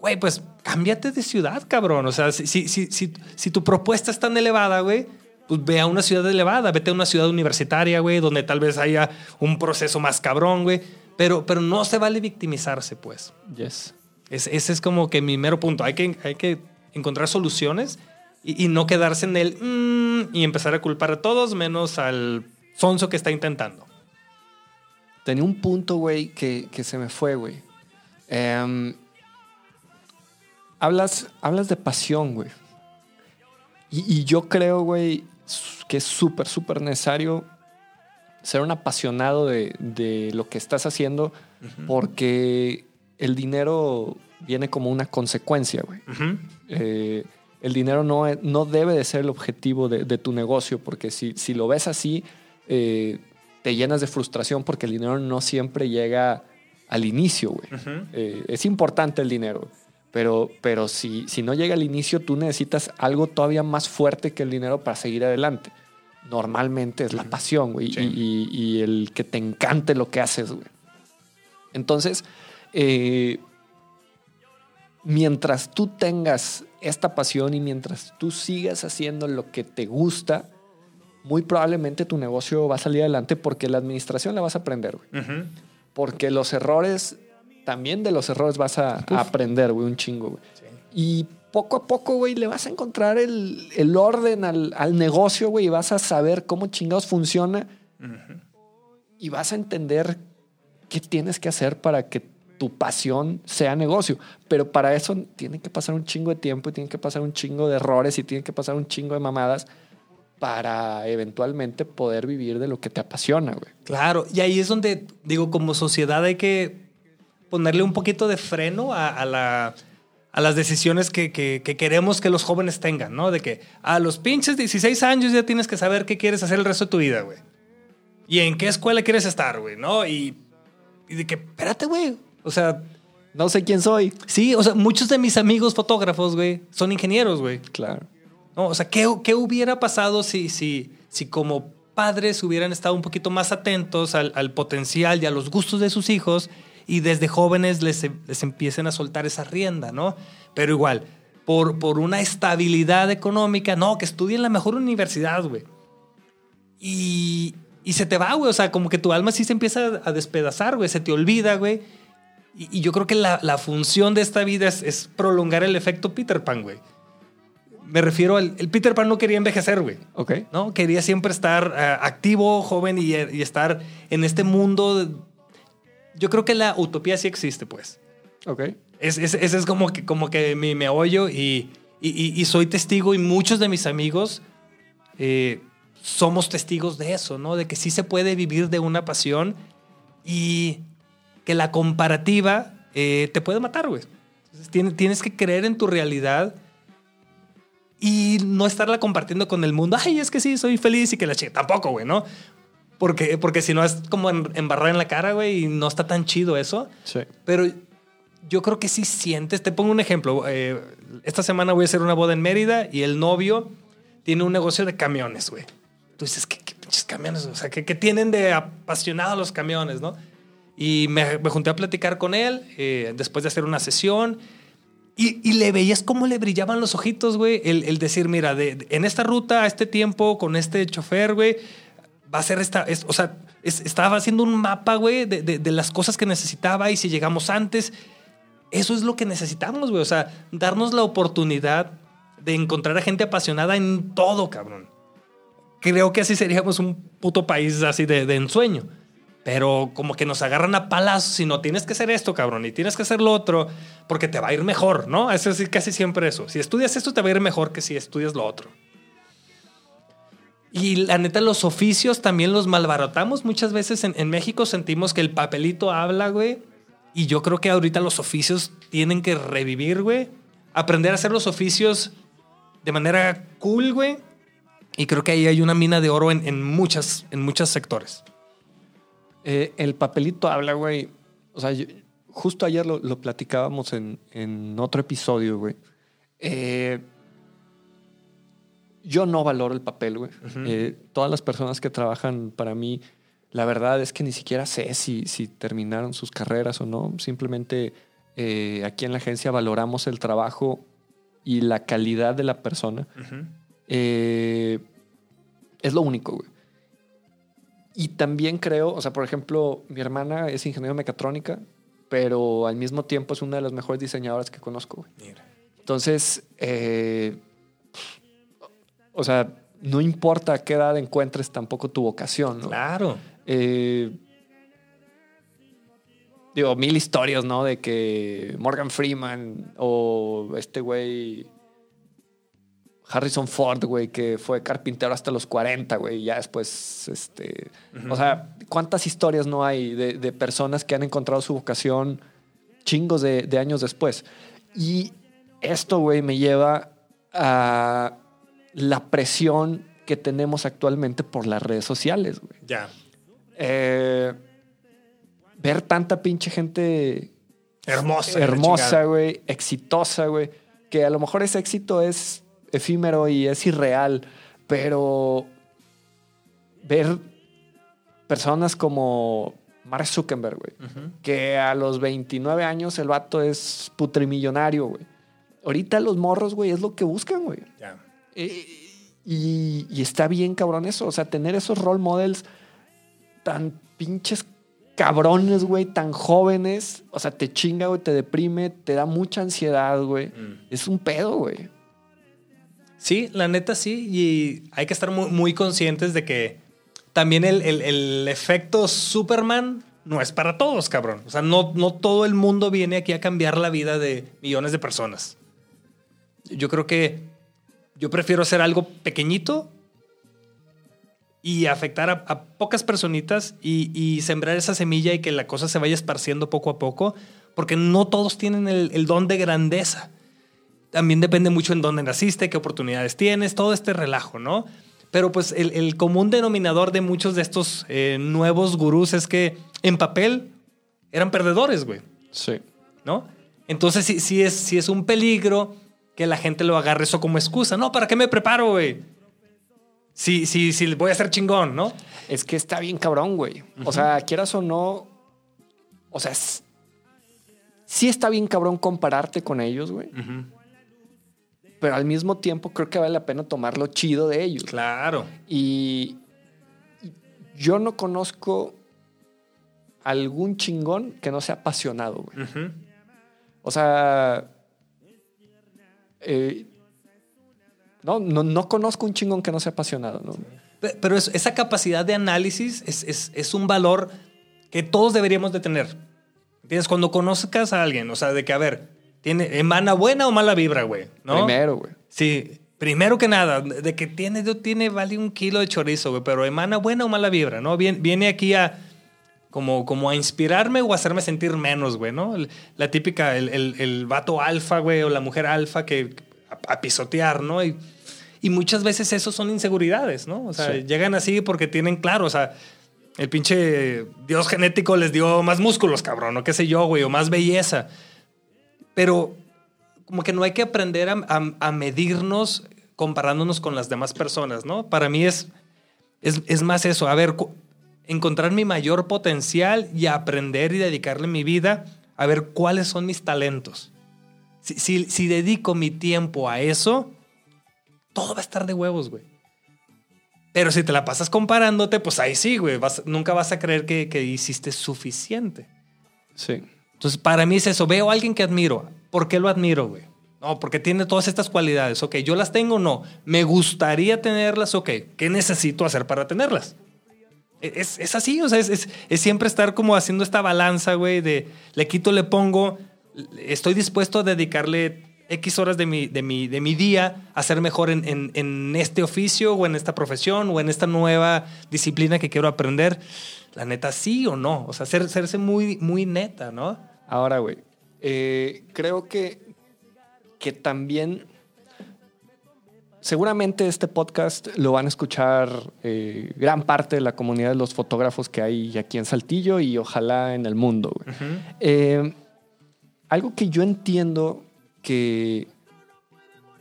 Güey, pues cámbiate de ciudad, cabrón. O sea, si, si, si, si, tu propuesta es tan elevada, güey, pues ve a una ciudad elevada, vete a una ciudad universitaria, güey, donde tal vez haya un proceso más cabrón, güey. Pero, pero no se vale victimizarse, pues. Yes. Es- ese es como que mi mero punto. Hay que, hay que encontrar soluciones y, y no quedarse en el "Mm", y empezar a culpar a todos menos al sonso que está intentando. Tenía un punto, güey, que, que se me fue, güey. Em, hablas, hablas de pasión, güey. Y, y yo creo, güey, que es súper, súper necesario ser un apasionado de, de lo que estás haciendo porque el dinero viene como una consecuencia, güey. Eh, el dinero no, no debe de ser el objetivo de, de tu negocio, porque si, si lo ves así, eh, te llenas de frustración porque el dinero no siempre llega al inicio, güey. Eh, es importante el dinero, pero, pero si, si no llega al inicio, tú necesitas algo todavía más fuerte que el dinero para seguir adelante. Normalmente es la pasión, güey, Sí. y, y- y el que te encante lo que haces, güey. Entonces, eh, mientras tú tengas esta pasión y mientras tú sigas haciendo lo que te gusta, muy probablemente tu negocio va a salir adelante porque la administración la vas a aprender, güey. Porque los errores, también de los errores vas a, a aprender, güey, un chingo, güey. Y poco a poco, güey, le vas a encontrar el, el orden al, al negocio, güey, y vas a saber cómo chingados funciona y vas a entender qué tienes que hacer para que tu pasión sea negocio. Pero para eso tiene que pasar un chingo de tiempo y tiene que pasar un chingo de errores y tiene que pasar un chingo de mamadas para eventualmente poder vivir de lo que te apasiona, güey. Claro, y ahí es donde, digo, como sociedad hay que ponerle un poquito de freno a, a la- a las decisiones que, que- que queremos que los jóvenes tengan, ¿no? De que a los pinches 16 años ya tienes que saber qué quieres hacer el resto de tu vida, güey. Y en qué escuela quieres estar, güey, ¿no? Y, y de que, espérate, güey. O sea, No sé quién soy. sí, o sea, muchos de mis amigos fotógrafos, güey, son ingenieros, güey. Claro. ¿no? O sea, ¿qué, qué hubiera pasado si, si, si como padres hubieran estado un poquito más atentos al, al potencial y a los gustos de sus hijos y desde jóvenes les, les empiecen a soltar esa rienda, ¿no? Pero igual, por, por una estabilidad económica, no, que estudien en la mejor universidad, güey. Y, y se te va, güey. O sea, como que tu alma sí se empieza a despedazar, güey. Se te olvida, güey. Y, y yo creo que la, la función de esta vida es, es prolongar el efecto Peter Pan, güey. Me refiero al el Peter Pan no quería envejecer, güey. Ok. ¿no? Quería siempre estar eh, activo, joven y, y estar en este mundo. Yo creo que la utopía sí existe, pues. Ok. Es- es- Ese es como que, como que mi meollo y, y, y- y soy testigo y muchos de mis amigos eh, somos testigos de eso, ¿no? De que sí se puede vivir de una pasión y que la comparativa eh, te puede matar, güey. Entonces, tien- tienes que creer en tu realidad y no estarla compartiendo con el mundo. Ay, es que sí, soy feliz y que la chica. Tampoco, güey, ¿no? Porque, porque si no es como embarrar en la cara, güey, y no está tan chido eso. Sí. Pero yo creo que sí sientes. Te pongo un ejemplo. Eh, esta semana voy a hacer una boda en Mérida y el novio tiene un negocio de camiones, güey. Tú dices, ¿qué, qué pinches camiones? O sea, ¿qué, qué tienen de apasionados los camiones, no? Y me, me junté a platicar con él eh, después de hacer una sesión. Y, y le veías cómo le brillaban los ojitos, güey. El, el decir, mira, de- de- en esta ruta, a este tiempo, con este chofer, güey, va a ser esta. es- o sea, es- estaba haciendo un mapa, güey, de, de- de las cosas que necesitaba y si llegamos antes. Eso es lo que necesitamos, güey. O sea, darnos la oportunidad de encontrar a gente apasionada en todo, cabrón. Creo que así seríamos un puto país así de, de ensueño. pero como que nos agarran a palazos si no tienes que hacer esto, cabrón, y tienes que hacer lo otro, porque te va a ir mejor, ¿no? Es decir, casi siempre eso. Si estudias esto, te va a ir mejor que si estudias lo otro. Y la neta, los oficios también los malbaratamos. Muchas veces en, en México sentimos que el papelito habla, güey. Y yo creo que ahorita los oficios tienen que revivir, güey. Aprender a hacer los oficios de manera cool, güey. Y creo que ahí hay una mina de oro en, en muchas, en muchos sectores. Eh, el papelito habla, güey. O sea, yo- justo ayer lo, lo platicábamos en, en otro episodio, güey. Eh, yo no valoro el papel, güey. Eh, todas las personas que trabajan para mí, la verdad es que ni siquiera sé si, si terminaron sus carreras o no. Simplemente eh, aquí en la agencia valoramos el trabajo y la calidad de la persona. Eh, es lo único, güey. Y también creo, o sea, por ejemplo, mi hermana es ingeniero mecatrónica, pero al mismo tiempo es una de las mejores diseñadoras que conozco, güey. Mira. Entonces, eh, o sea, no importa a qué edad encuentres tampoco tu vocación, ¿no? Claro. Eh, digo, mil historias, ¿no? De que Morgan Freeman o este güey Harrison Ford, güey, que fue carpintero hasta los 40, güey, y ya después, este... O sea, ¿cuántas historias no hay de, de personas que han encontrado su vocación chingos de, de años después? Y esto, güey, me lleva a la presión que tenemos actualmente por las redes sociales, güey. Ya. Eh, ver tanta pinche gente Hermosa. hermosa, güey, exitosa, güey, que a lo mejor ese éxito es efímero y es irreal, pero ver personas como Mark Zuckerberg, güey, que a los 29 años el vato es putrimillonario, güey. Ahorita los morros, güey, es lo que buscan, güey. Ya. Eh, Y, y está bien, cabrón, eso. O sea, tener esos role models tan pinches cabrones, güey, tan jóvenes. O sea, te chinga, güey, te deprime, te da mucha ansiedad, güey. Mm. Es un pedo, güey. Sí, la neta sí. Y hay que estar muy, muy conscientes de que también el, el- el efecto Superman no es para todos, cabrón. O sea, no, no todo el mundo viene aquí a cambiar la vida de millones de personas. Yo creo que yo prefiero hacer algo pequeñito y afectar a, a pocas personitas y, y sembrar esa semilla y que la cosa se vaya esparciendo poco a poco, porque no todos tienen el, el don de grandeza también depende mucho en dónde naciste, qué oportunidades tienes, todo este relajo, ¿no? Pero pues el, el común denominador de muchos de estos eh, nuevos gurús es que en papel eran perdedores, güey, Sí. ¿no? Entonces sí, sí, es, sí es un peligro que la gente lo agarre eso como excusa. No, ¿para qué me preparo, güey? Sí, sí, sí, voy a ser chingón, ¿no? Es que está bien cabrón, güey. O sea, quieras o no. O sea, es- sí está bien cabrón compararte con ellos, güey. Pero al mismo tiempo creo que vale la pena tomar lo chido de ellos. Claro. Y y yo no conozco algún chingón que no sea apasionado, güey. O sea, eh, no, no, no conozco un chingón que no sea apasionado, ¿no? Pe- Pero es- esa capacidad de análisis es, es- es un valor que todos deberíamos de tener. ¿Entiendes? Cuando conozcas a alguien, o sea, de que, a ver, ¿tiene, ¿emana buena o mala vibra, güey? ¿No? Primero, güey. Sí, primero que nada, de que tiene, tiene vale un kilo de chorizo, güey, pero emana buena o mala vibra, ¿no? Viene, viene aquí a como, como a inspirarme o a hacerme sentir menos, güey, ¿no? La típica, el, el, el vato alfa, güey, o la mujer alfa que a, a pisotear, ¿no? Y, y muchas veces eso son inseguridades, ¿no? O sea, Sí. llegan así porque tienen claro, o sea, el pinche dios genético les dio más músculos, cabrón, o qué sé yo, güey, o más belleza. Pero como que no hay que aprender a, a- a medirnos comparándonos con las demás personas, ¿no? Para mí es, es, es más eso, a ver, encontrar mi mayor potencial y aprender y dedicarle mi vida a ver cuáles son mis talentos. Si, si- si dedico mi tiempo a eso, todo va a estar de huevos, güey. Pero si te la pasas comparándote, pues ahí sí, güey. vas- nunca vas a creer que, que hiciste suficiente. Sí. Entonces, para mí es eso. Veo a alguien que admiro. ¿Por qué lo admiro, güey? No, porque tiene todas estas cualidades. Ok, yo las tengo, no. Me gustaría tenerlas, ok. ¿Qué necesito hacer para tenerlas? Es, es así, o sea, es, es, siempre estar como haciendo esta balanza, güey, de le quito, le pongo, estoy dispuesto a dedicarle X horas de mi, de mi, de mi día a ser mejor en, en, en este oficio o en esta profesión o en esta nueva disciplina que quiero aprender. La neta, sí o no. O sea, ser, serse muy, muy neta, ¿no? Ahora, güey, eh, creo que, que también seguramente este podcast lo van a escuchar eh, gran parte de la comunidad de los fotógrafos que hay aquí en Saltillo y ojalá en el mundo. güey. Eh, algo que yo entiendo que...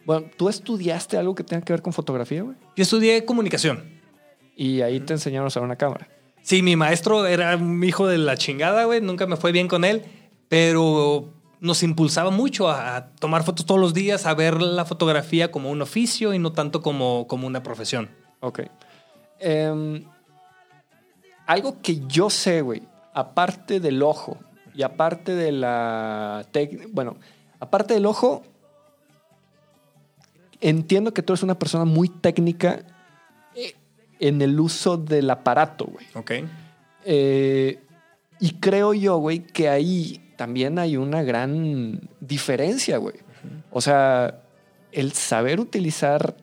Bueno, ¿tú estudiaste algo que tenga que ver con fotografía, güey? Yo estudié comunicación. Y ahí te enseñaron a usar una cámara. Sí, mi maestro era un hijo de la chingada, güey. Nunca me fue bien con él, pero nos impulsaba mucho a, tomar fotos todos los días, a ver la fotografía como un oficio y no tanto como, como una profesión. Ok. Em, algo que yo sé, güey, aparte del ojo y aparte de la técnica, bueno, aparte del ojo, entiendo que tú eres una persona muy técnica eh, en el uso del aparato, güey. Ok. Eh, y creo yo, güey, que ahí también hay una gran diferencia, güey. O sea, el saber utilizar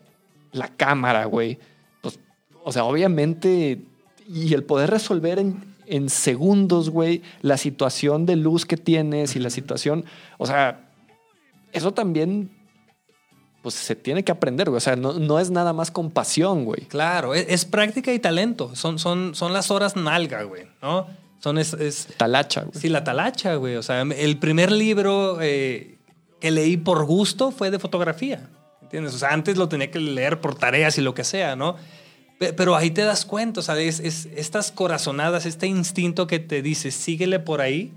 la cámara, güey. Pues, o sea, obviamente, y el poder resolver en, en segundos, güey, la situación de luz que tienes y la situación, o sea, eso también, pues se tiene que aprender, güey. O sea, no, no es nada más con pasión, güey. Claro, es, es práctica y talento. Son, son, son las horas nalga, güey, ¿no? Son es, es- Talacha, güey. Sí, la talacha, güey. O sea, el primer libro eh, que leí por gusto fue de fotografía. ¿Entiendes? O sea, antes lo tenía que leer por tareas y lo que sea, ¿no? Pe- Pero ahí te das cuenta, o sea, es, es- estas corazonadas, este instinto que te dice, síguele por ahí.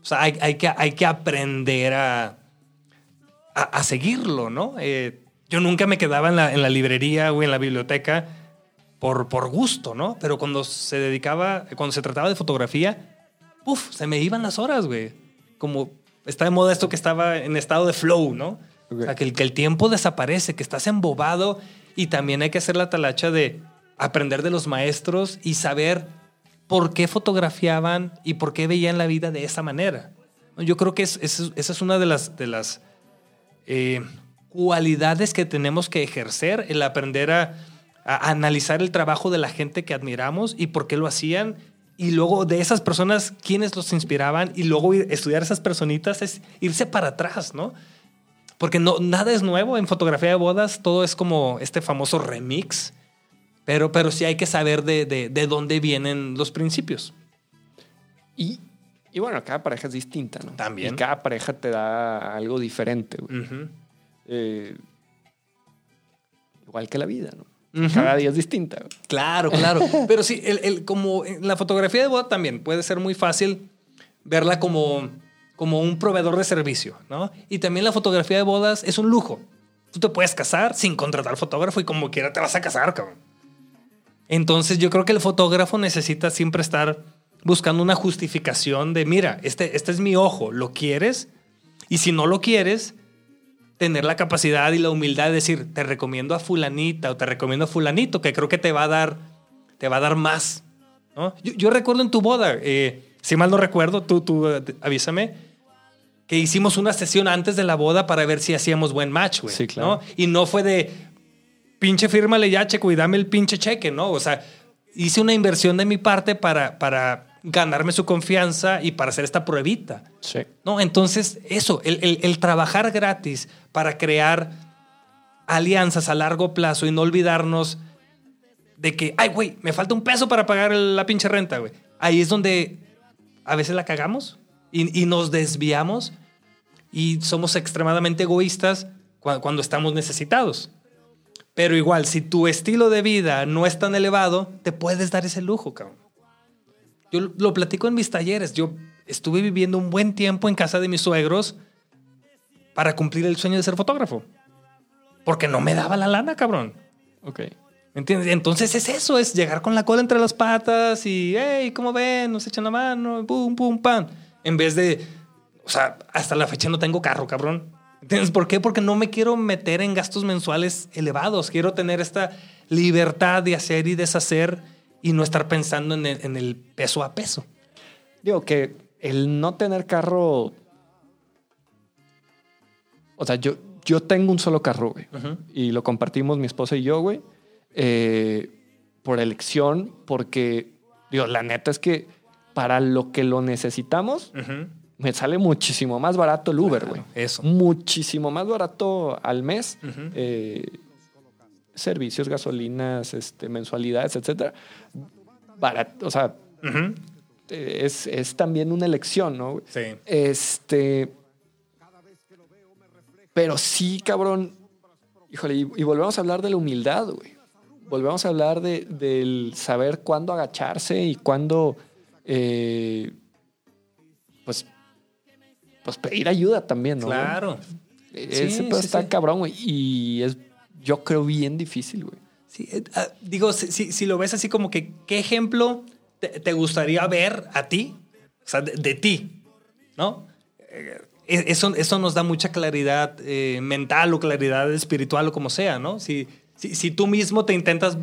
O sea, hay, hay que, hay que aprender a, a, a seguirlo, ¿no? Eh, yo nunca me quedaba en la, en la librería o en la biblioteca por, por gusto, ¿no? Pero cuando se dedicaba, cuando se trataba de fotografía, uf, se me iban las horas, güey. Como está de moda esto que estaba en estado de flow, ¿no? Ok. O sea, que el, que el tiempo desaparece, que estás embobado y también hay que hacer la talacha de aprender de los maestros y saber por qué fotografiaban y por qué veían la vida de esa manera. Yo creo que es- es- esa es una de las, de las eh, cualidades que tenemos que ejercer, el aprender a, a analizar el trabajo de la gente que admiramos y por qué lo hacían. Y luego de esas personas, quiénes los inspiraban y luego estudiar esas personitas es irse para atrás, ¿no? Porque no, nada es nuevo en fotografía de bodas, todo es como este famoso remix, pero, pero sí hay que saber de, de- de dónde vienen los principios. Y, y bueno, cada pareja es distinta, ¿no? También. Y cada pareja te da algo diferente, güey. Eh, igual que la vida, ¿no? Ujú. Cada día es distinta. Claro, claro. Pero sí, el, el- como en la fotografía de boda también puede ser muy fácil verla como, como un proveedor de servicio, ¿no? Y también la fotografía de bodas es un lujo. Tú te puedes casar sin contratar fotógrafo y como quiera te vas a casar, cabrón. Entonces yo creo que el fotógrafo necesita siempre estar buscando una justificación de, mira, este, este es mi ojo, ¿lo quieres? Y si no lo quieres, tener la capacidad y la humildad de decir, te recomiendo a fulanita o te recomiendo a fulanito, que creo que te va a dar, te va a dar más. ¿no? Yo, yo recuerdo en tu boda, eh, si mal no recuerdo, tú, tú avísame, que hicimos una sesión antes de la boda para ver si hacíamos buen match, güey. Sí, claro. ¿no? Y no fue de, pinche fírmale ya, checo, y dame el pinche cheque, ¿no? O sea, hice una inversión de mi parte para, para ganarme su confianza y para hacer esta pruebita. Sí. No, entonces eso, el, el- el trabajar gratis para crear alianzas a largo plazo y no olvidarnos de que, ay, güey, me falta un peso para pagar la pinche renta, güey. Ahí es donde a veces la cagamos y, y nos desviamos y somos extremadamente egoístas cua- cuando estamos necesitados. Pero igual, si tu estilo de vida no es tan elevado, te puedes dar ese lujo, cabrón. Yo lo- lo platico en mis talleres. Yo estuve viviendo un buen tiempo en casa de mis suegros para cumplir el sueño de ser fotógrafo. Porque no me daba la lana, cabrón. Ok. ¿Me entiendes? Entonces es eso, es llegar con la cola entre las patas y, hey, ¿cómo ven? Nos echan la mano, pum, pum, pam. En vez de, o sea, hasta la fecha no tengo carro, cabrón. ¿Entiendes por qué? Porque no me quiero meter en gastos mensuales elevados. Quiero tener esta libertad de hacer y deshacer y no estar pensando en el, en el peso a peso. Digo que el no tener carro. O sea, yo, yo tengo un solo carro, güey. Y lo compartimos mi esposa y yo, güey. eh, por elección, porque, digo, la neta es que para lo que lo necesitamos, me sale muchísimo más barato el Uber, güey. Eso. Muchísimo más barato al mes. Eh, servicios, gasolinas, este, mensualidades, etcétera. Barato, o sea, eh, es, es también una elección, ¿no? Sí. Este. Pero sí, cabrón. Híjole, y, y volvemos a hablar de la humildad, güey. Volvemos a hablar de, del saber cuándo agacharse y cuándo. eh, pues. Pues pedir ayuda también, ¿no? Claro. Ese Sí, pedo sí, está sí. cabrón, güey. Y es, yo creo, bien difícil, güey. Sí, eh, ah, digo, si, si- si lo ves así como que, ¿qué ejemplo te, te gustaría ver a ti? O sea, de, de ti, ¿no? Eh, Eso, eso nos da mucha claridad eh, mental o claridad espiritual o como sea, ¿no? Si, si, si tú mismo te intentas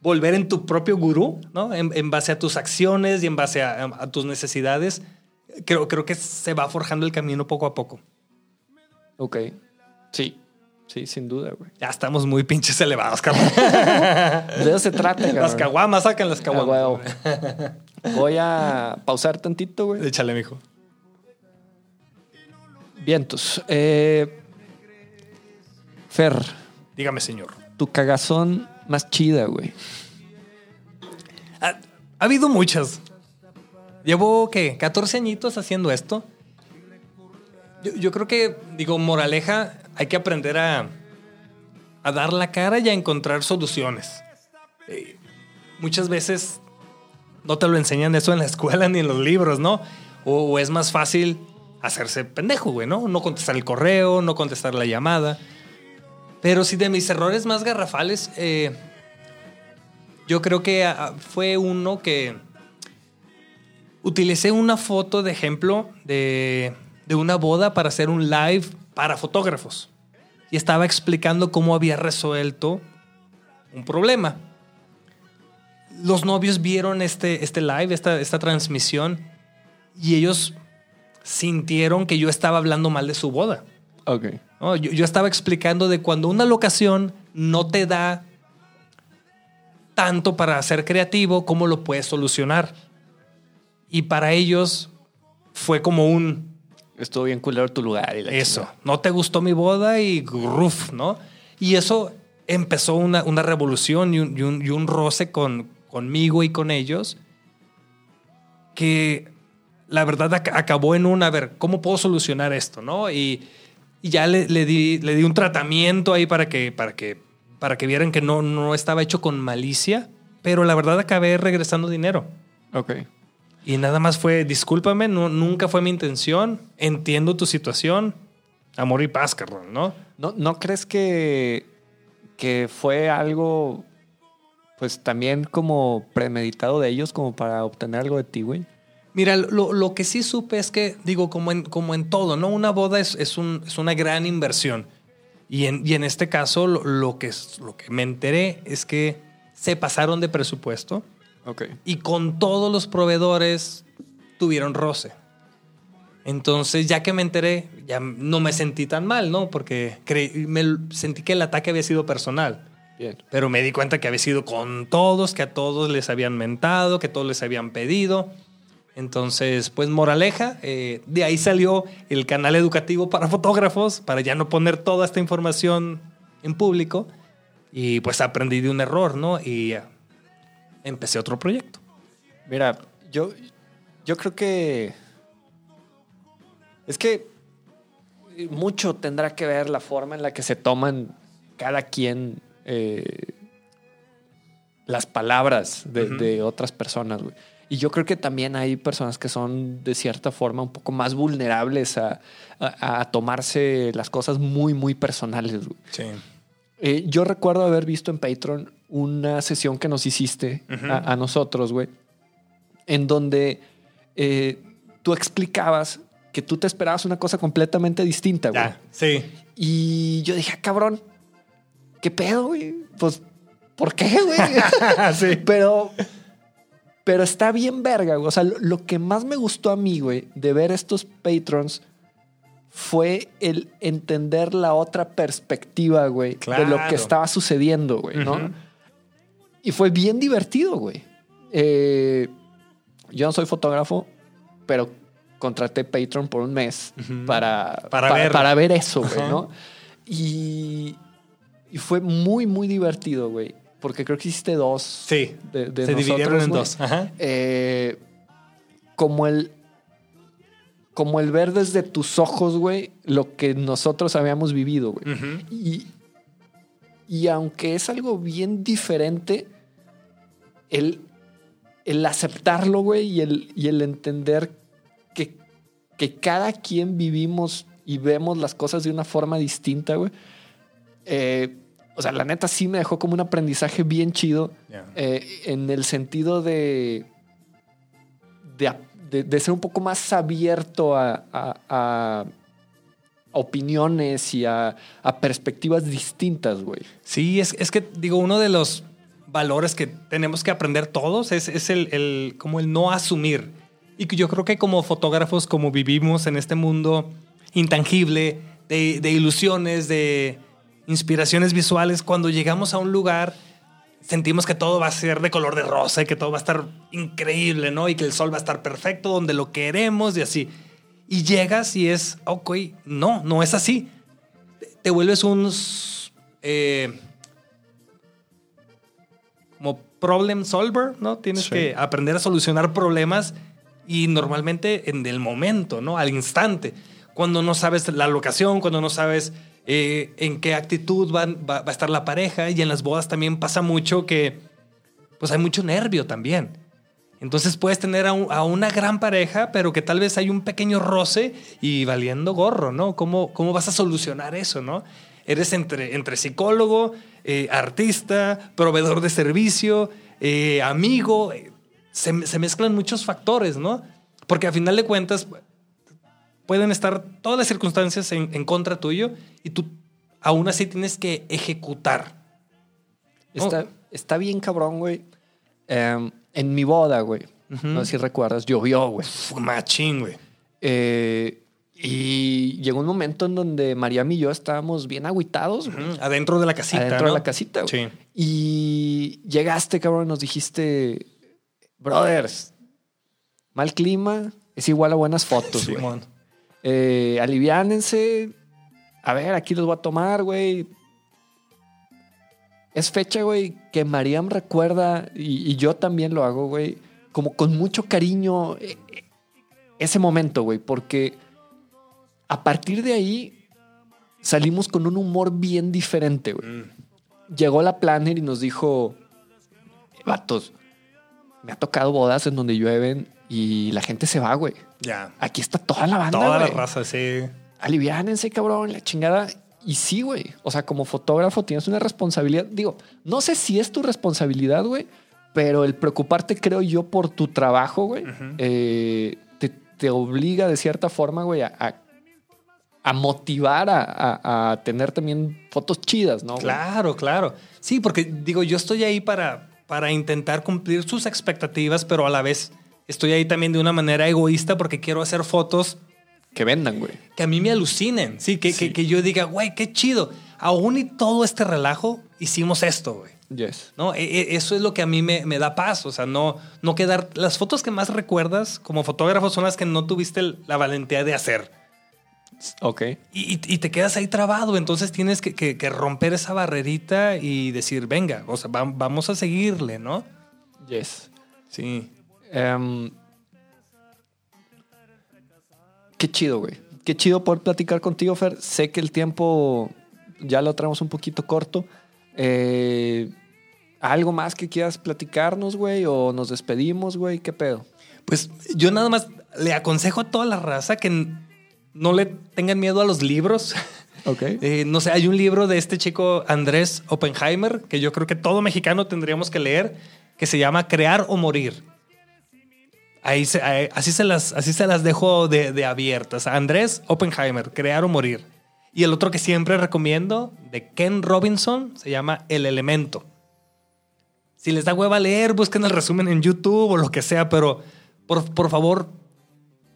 volver en tu propio gurú, ¿no? En, en base a tus acciones y en base a, a tus necesidades, creo, creo que se va forjando el camino poco a poco. Ok. Sí. Sí, sin duda, güey. Ya estamos muy pinches elevados, cabrón. De eso se trata, Las cabrón. caguamas, sacan las Ah, caguamas. huevo. Voy a pausar tantito, güey. Échale, mijo. Vientos. Eh, Fer, Dígame, señor. tu cagazón más chida, güey. Ha, ha habido muchas. Llevo, ¿qué? 14 añitos haciendo esto. Yo, yo creo que, digo, moraleja, hay que aprender a, a dar la cara y a encontrar soluciones. Eh, muchas veces no te lo enseñan eso en la escuela ni en los libros, ¿no? O, es más fácil hacerse pendejo, güey, ¿no? No contestar el correo, no contestar la llamada. Pero sí, de mis errores más garrafales, eh, yo creo que ah, fue uno que utilicé una foto de ejemplo de, de una boda para hacer un live para fotógrafos. Y estaba explicando cómo había resuelto un problema. Los novios vieron este, este live, esta, esta transmisión, y ellos sintieron que yo estaba hablando mal de su boda. Ok. ¿no? Yo, yo estaba explicando de cuando una locación no te da tanto para ser creativo, cómo lo puedes solucionar. Y para ellos fue como un Estuvo bien culero tu lugar. Y la eso. chingada. No te gustó mi boda y ruf, ¿no? Y eso empezó una, una revolución y un, y un- y un roce con, conmigo y con ellos que la verdad ac- acabó en un, a ver, ¿cómo puedo solucionar esto? ¿no? Y, y ya le, le di, le di un tratamiento ahí para que, para que, para que vieran que no, no estaba hecho con malicia, pero la verdad acabé regresando dinero. Ok. Y nada más fue, discúlpame, no, nunca fue mi intención, entiendo tu situación, amor y paz, carnal, ¿no? ¿No, ¿No crees que, que fue algo, pues también como premeditado de ellos, como para obtener algo de ti, güey? Mira, lo, lo que sí supe es que, digo, como en, como en todo, ¿no? Una boda es, es, un- es una gran inversión. Y en, y en este caso, lo, lo que, es- lo que me enteré es que se pasaron de presupuesto Ok. y con todos los proveedores tuvieron roce. Entonces, ya que me enteré, ya no me sentí tan mal, ¿no? Porque creí- me sentí que el ataque había sido personal. Bien. Pero me di cuenta que había sido con todos, que a todos les habían mentado, que todos les habían pedido. Entonces, pues moraleja, eh, de ahí salió el canal educativo para fotógrafos, para ya no poner toda esta información en público. Y pues aprendí de un error, ¿no? Y empecé otro proyecto. Mira, yo, yo creo que. Es que mucho tendrá que ver la forma en la que se toman cada quien eh, las palabras de, otras personas, güey. Y yo creo que también hay personas que son de cierta forma un poco más vulnerables a, a- a tomarse las cosas muy, muy personales, güey. Sí. Eh, yo recuerdo haber visto en Patreon una sesión que nos hiciste a, a nosotros, güey, en donde eh, tú explicabas que tú te esperabas una cosa completamente distinta, güey. Sí. Y yo dije, "Ah, cabrón, ¿qué pedo, güey? Pues ¿por qué, güey? sí. Pero, pero está bien verga, güey. O sea, lo, lo que más me gustó a mí, güey, de ver estos patrons fue el entender la otra perspectiva, güey, de lo que estaba sucediendo, güey, ¿no? Y fue bien divertido, güey. Eh, yo no soy fotógrafo, pero contraté Patreon por un mes para, Para pa- ver. para ver eso, güey. ¿no? Y, y fue muy, muy divertido, güey. Porque creo que hiciste dos. Sí. de, de Se nosotros, dividieron en güey. dos. Ajá. Eh, como el. Como el ver desde tus ojos, güey, lo que nosotros habíamos vivido, güey. Y, y aunque es algo bien diferente, el, el aceptarlo, güey, y el, y el entender que, que cada quien vivimos y vemos las cosas de una forma distinta, güey. eh, o sea, la neta sí me dejó como un aprendizaje bien chido eh, en el sentido de, de, de- ser un poco más abierto a, a- opiniones y a, perspectivas distintas, güey. Sí, es, es que digo, uno de los valores que tenemos que aprender todos es, es el, el- como el no asumir. Y yo creo que como fotógrafos, como vivimos en este mundo intangible, de ilusiones, de inspiraciones visuales, cuando llegamos a un lugar sentimos que todo va a ser de color de rosa y que todo va a estar increíble, ¿no? Y que el sol va a estar perfecto donde lo queremos y así. Y llegas y es, ok, no, no es así. Te vuelves un eh, como problem solver, ¿no? Tienes Sí. que aprender a solucionar problemas y normalmente en el momento, ¿no? Al instante. Cuando no sabes la locación, cuando no sabes eh, en qué actitud va, va a estar la pareja y en las bodas también pasa mucho que pues hay mucho nervio también. Entonces puedes tener a, un- a una gran pareja, pero que tal vez hay un pequeño roce y valiendo gorro, ¿no? ¿Cómo, cómo vas a solucionar eso, no? Eres entre, entre psicólogo, eh, artista, proveedor de servicio, eh, amigo. Se, se mezclan muchos factores, ¿no? Porque a final de cuentas pueden estar todas las circunstancias en, en contra tuyo y tú aún así tienes que ejecutar. Está, Oh. está bien cabrón, güey. Em, en mi boda, güey. No sé si recuerdas, llovió, güey. Machín, güey. Eh, y llegó un momento en donde Mariam y yo estábamos bien agüitados, Adentro de la casita. adentro de la casita, güey. Sí. Y llegaste, cabrón, y nos dijiste, brothers, mal clima es igual a buenas fotos, güey. Simón. Eh, aliviánense. A ver, aquí los voy a tomar, güey. Es fecha, güey, que Mariam recuerda, y, y yo también lo hago, güey, como con mucho cariño eh, eh, ese momento, güey, porque a partir de ahí salimos con un humor bien diferente, güey. Mm. Llegó la planner y nos dijo, vatos, me ha tocado bodas en donde llueven y la gente se va, güey. Ya. Aquí está toda la banda, Toda la raza, sí. Aliviánense, cabrón, la chingada. Y sí, güey. O sea, como fotógrafo tienes una responsabilidad. Digo, no sé si es tu responsabilidad, güey, pero el preocuparte, creo yo, por tu trabajo, güey, eh, te, te obliga de cierta forma, güey, a, a- a motivar a, a- a tener también fotos chidas, ¿no? güey? Claro, claro. Sí, porque digo, yo estoy ahí para, para intentar cumplir sus expectativas, pero a la vez estoy ahí también de una manera egoísta porque quiero hacer fotos Que vendan, güey. que a mí me alucinen. Sí, que, Sí. que, que yo diga, güey, qué chido. Aún y todo este relajo, hicimos esto, güey. Yes. ¿no? E- e- Eso es lo que a mí me, me da paz. O sea, no, no quedar. Las fotos que más recuerdas como fotógrafo son las que no tuviste la valentía de hacer. Ok. Y, y- y te quedas ahí trabado. Entonces tienes que, que- que romper esa barrerita y decir, venga, o sea, va- vamos a seguirle, ¿no? Yes. Sí. Em, qué chido, güey. Qué chido poder platicar contigo, Fer. Sé que el tiempo ya lo traemos un poquito corto. Eh, ¿Algo más que quieras platicarnos, güey? ¿O nos despedimos, güey? ¿Qué pedo? Pues yo nada más le aconsejo a toda la raza que no le tengan miedo a los libros. Ok. Eh, no sé, hay un libro de este chico Andrés Oppenheimer que yo creo que todo mexicano tendríamos que leer, que se llama Crear o Morir. Ahí se- ahí- así, se las, así se las dejo de, de abiertas. Andrés Oppenheimer, Crear o Morir. Y el otro que siempre recomiendo, de Ken Robinson, se llama El Elemento. Si les da hueva leer, busquen el resumen en YouTube o lo que sea, pero por, por favor,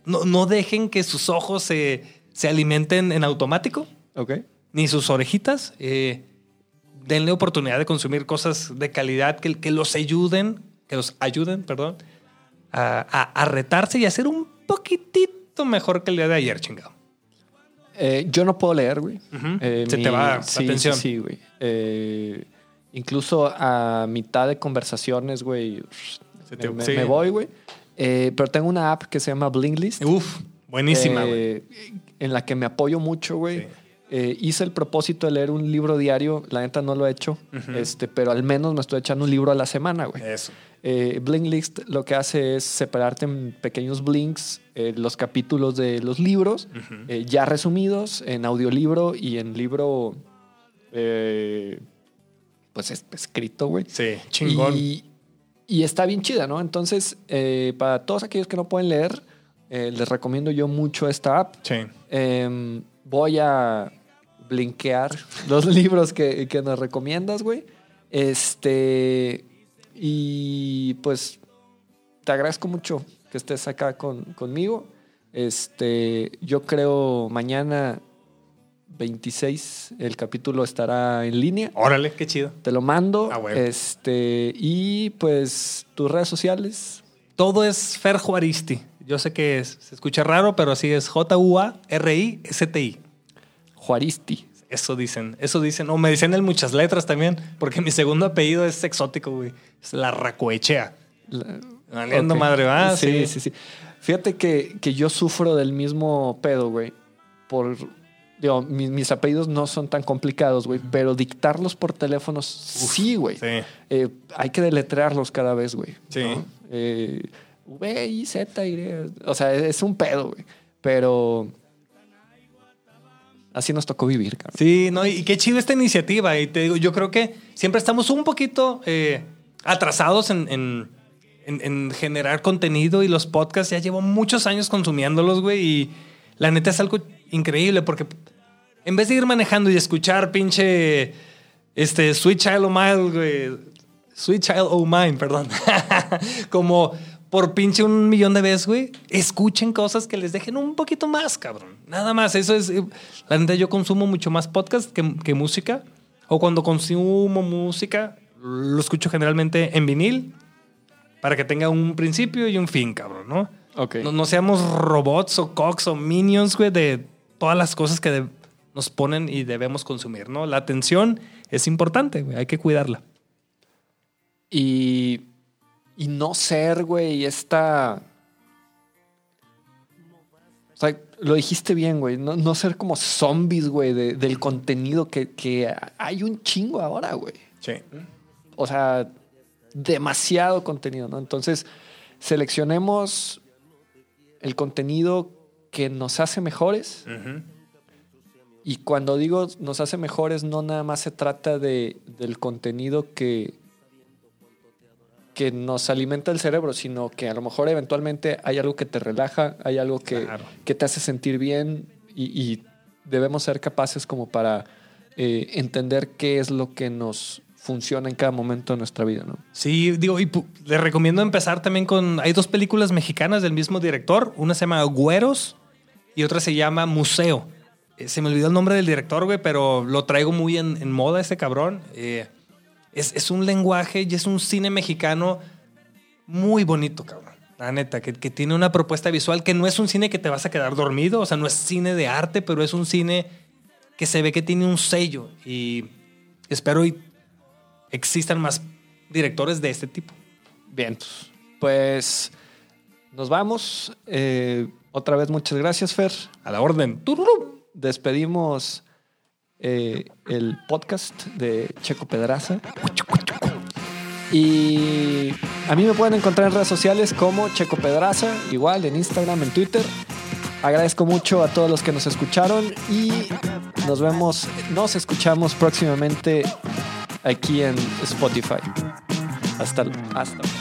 no, no dejen que sus ojos se, se alimenten en automático, Ok. ni sus orejitas. Eh, denle oportunidad de consumir cosas de calidad que, que los ayuden, que los ayuden, perdón, a, a- a retarse y a ser un poquitito mejor que el día de ayer, chingado. Eh, yo no puedo leer, güey. Eh, Se te va la sí, atención. Sí, sí, güey. Eh, incluso a mitad de conversaciones, güey, Se te- me, sí. me voy, güey. Pero tengo una app que se llama Blinklist. Uf, buenísima, güey. en la que me apoyo mucho, güey. Sí. Hice el propósito de leer un libro diario. La neta no lo he hecho. Este, pero al menos me estoy echando un libro a la semana, güey. Eso. Eh, Blinklist lo que hace es separarte en pequeños blinks eh, los capítulos de los libros, eh, ya resumidos en audiolibro y en libro, eh, pues es- escrito, güey. Sí, chingón. Y, y está bien chida, ¿no? Entonces, para todos aquellos que no pueden leer, les recomiendo yo mucho esta app. Sí. Em, voy a blinkear los libros que, que nos recomiendas, güey. Este. Y pues te agradezco mucho que estés acá con, conmigo. Este. Yo creo mañana 26 el capítulo estará en línea. Órale, qué chido. Te lo mando. Ah, bueno. Este. Y pues tus redes sociales. Todo es Fer Juaristi. Yo sé que es- se escucha raro, pero así es J-U-A-R-I-S-T-I. Juaristi. Eso dicen, eso dicen. O me dicen en muchas letras también, porque mi segundo apellido es exótico, güey. Es la Racoechea. Valiendo Ok. madre, va. sí, sí, sí. Fíjate que, que yo sufro del mismo pedo, güey. Por. Digo, mi- mis apellidos no son tan complicados, güey, pero dictarlos por teléfono sí, güey. Sí. Eh, hay que deletrearlos cada vez, güey. Sí. ¿no? Eh, v, I, Z, Y. O sea, es un pedo, güey. Pero. Así nos tocó vivir, cabrón. Sí, no, y qué chido esta iniciativa. Y te digo, yo creo que siempre estamos un poquito eh, atrasados en, en- en- en generar contenido y los podcasts ya llevo muchos años consumiéndolos, güey. Y la neta es algo increíble porque en vez de ir manejando y escuchar pinche este Sweet Child O' Mine, güey. Sweet Child O' Mine, perdón. Como por pinche un millón de veces, güey. Escuchen cosas que les dejen un poquito más, cabrón. Nada más. Eso es. eh, La neta, yo consumo mucho más podcast que, que música. O cuando consumo música, lo escucho generalmente en vinil para que tenga un principio y un fin, cabrón, ¿no? Ok. No, no seamos robots o cogs o minions, güey, de todas las cosas que nos ponen y debemos consumir, ¿no? La atención es importante, güey, hay que cuidarla. Y, y no ser, güey, esta... O sea, lo dijiste bien, güey. No, no ser como zombies, güey, de- del contenido que, que hay un chingo ahora, güey. Sí. O sea, demasiado contenido, ¿no? Entonces, seleccionemos el contenido que nos hace mejores. Y cuando digo nos hace mejores, no nada más se trata de, del contenido que, que nos alimenta el cerebro, sino que a lo mejor eventualmente hay algo que te relaja, hay algo que, Claro. que te hace sentir bien y, y debemos ser capaces como para eh, entender qué es lo que nos funciona en cada momento de nuestra vida, ¿no? Sí, digo, y les recomiendo empezar también con. Hay dos películas mexicanas del mismo director. Una se llama Güeros y otra se llama Museo. Eh, se me olvidó el nombre del director, güey, pero lo traigo muy en, en moda este cabrón. Eh, es, es un lenguaje y es un cine mexicano muy bonito, cabrón. La neta, que, que tiene una propuesta visual que no es un cine que te vas a quedar dormido, o sea, no es cine de arte, pero es un cine que se ve que tiene un sello y espero y existan más directores de este tipo. Bien, pues nos vamos. Eh, otra vez muchas gracias, Fer. A la orden. Despedimos eh, el podcast de Checo Pedraza. Y a mí me pueden encontrar en redes sociales como Checo Pedraza, igual en Instagram, en Twitter. Agradezco mucho a todos los que nos escucharon y nos vemos, nos escuchamos próximamente aquí en Spotify. Hasta, hasta.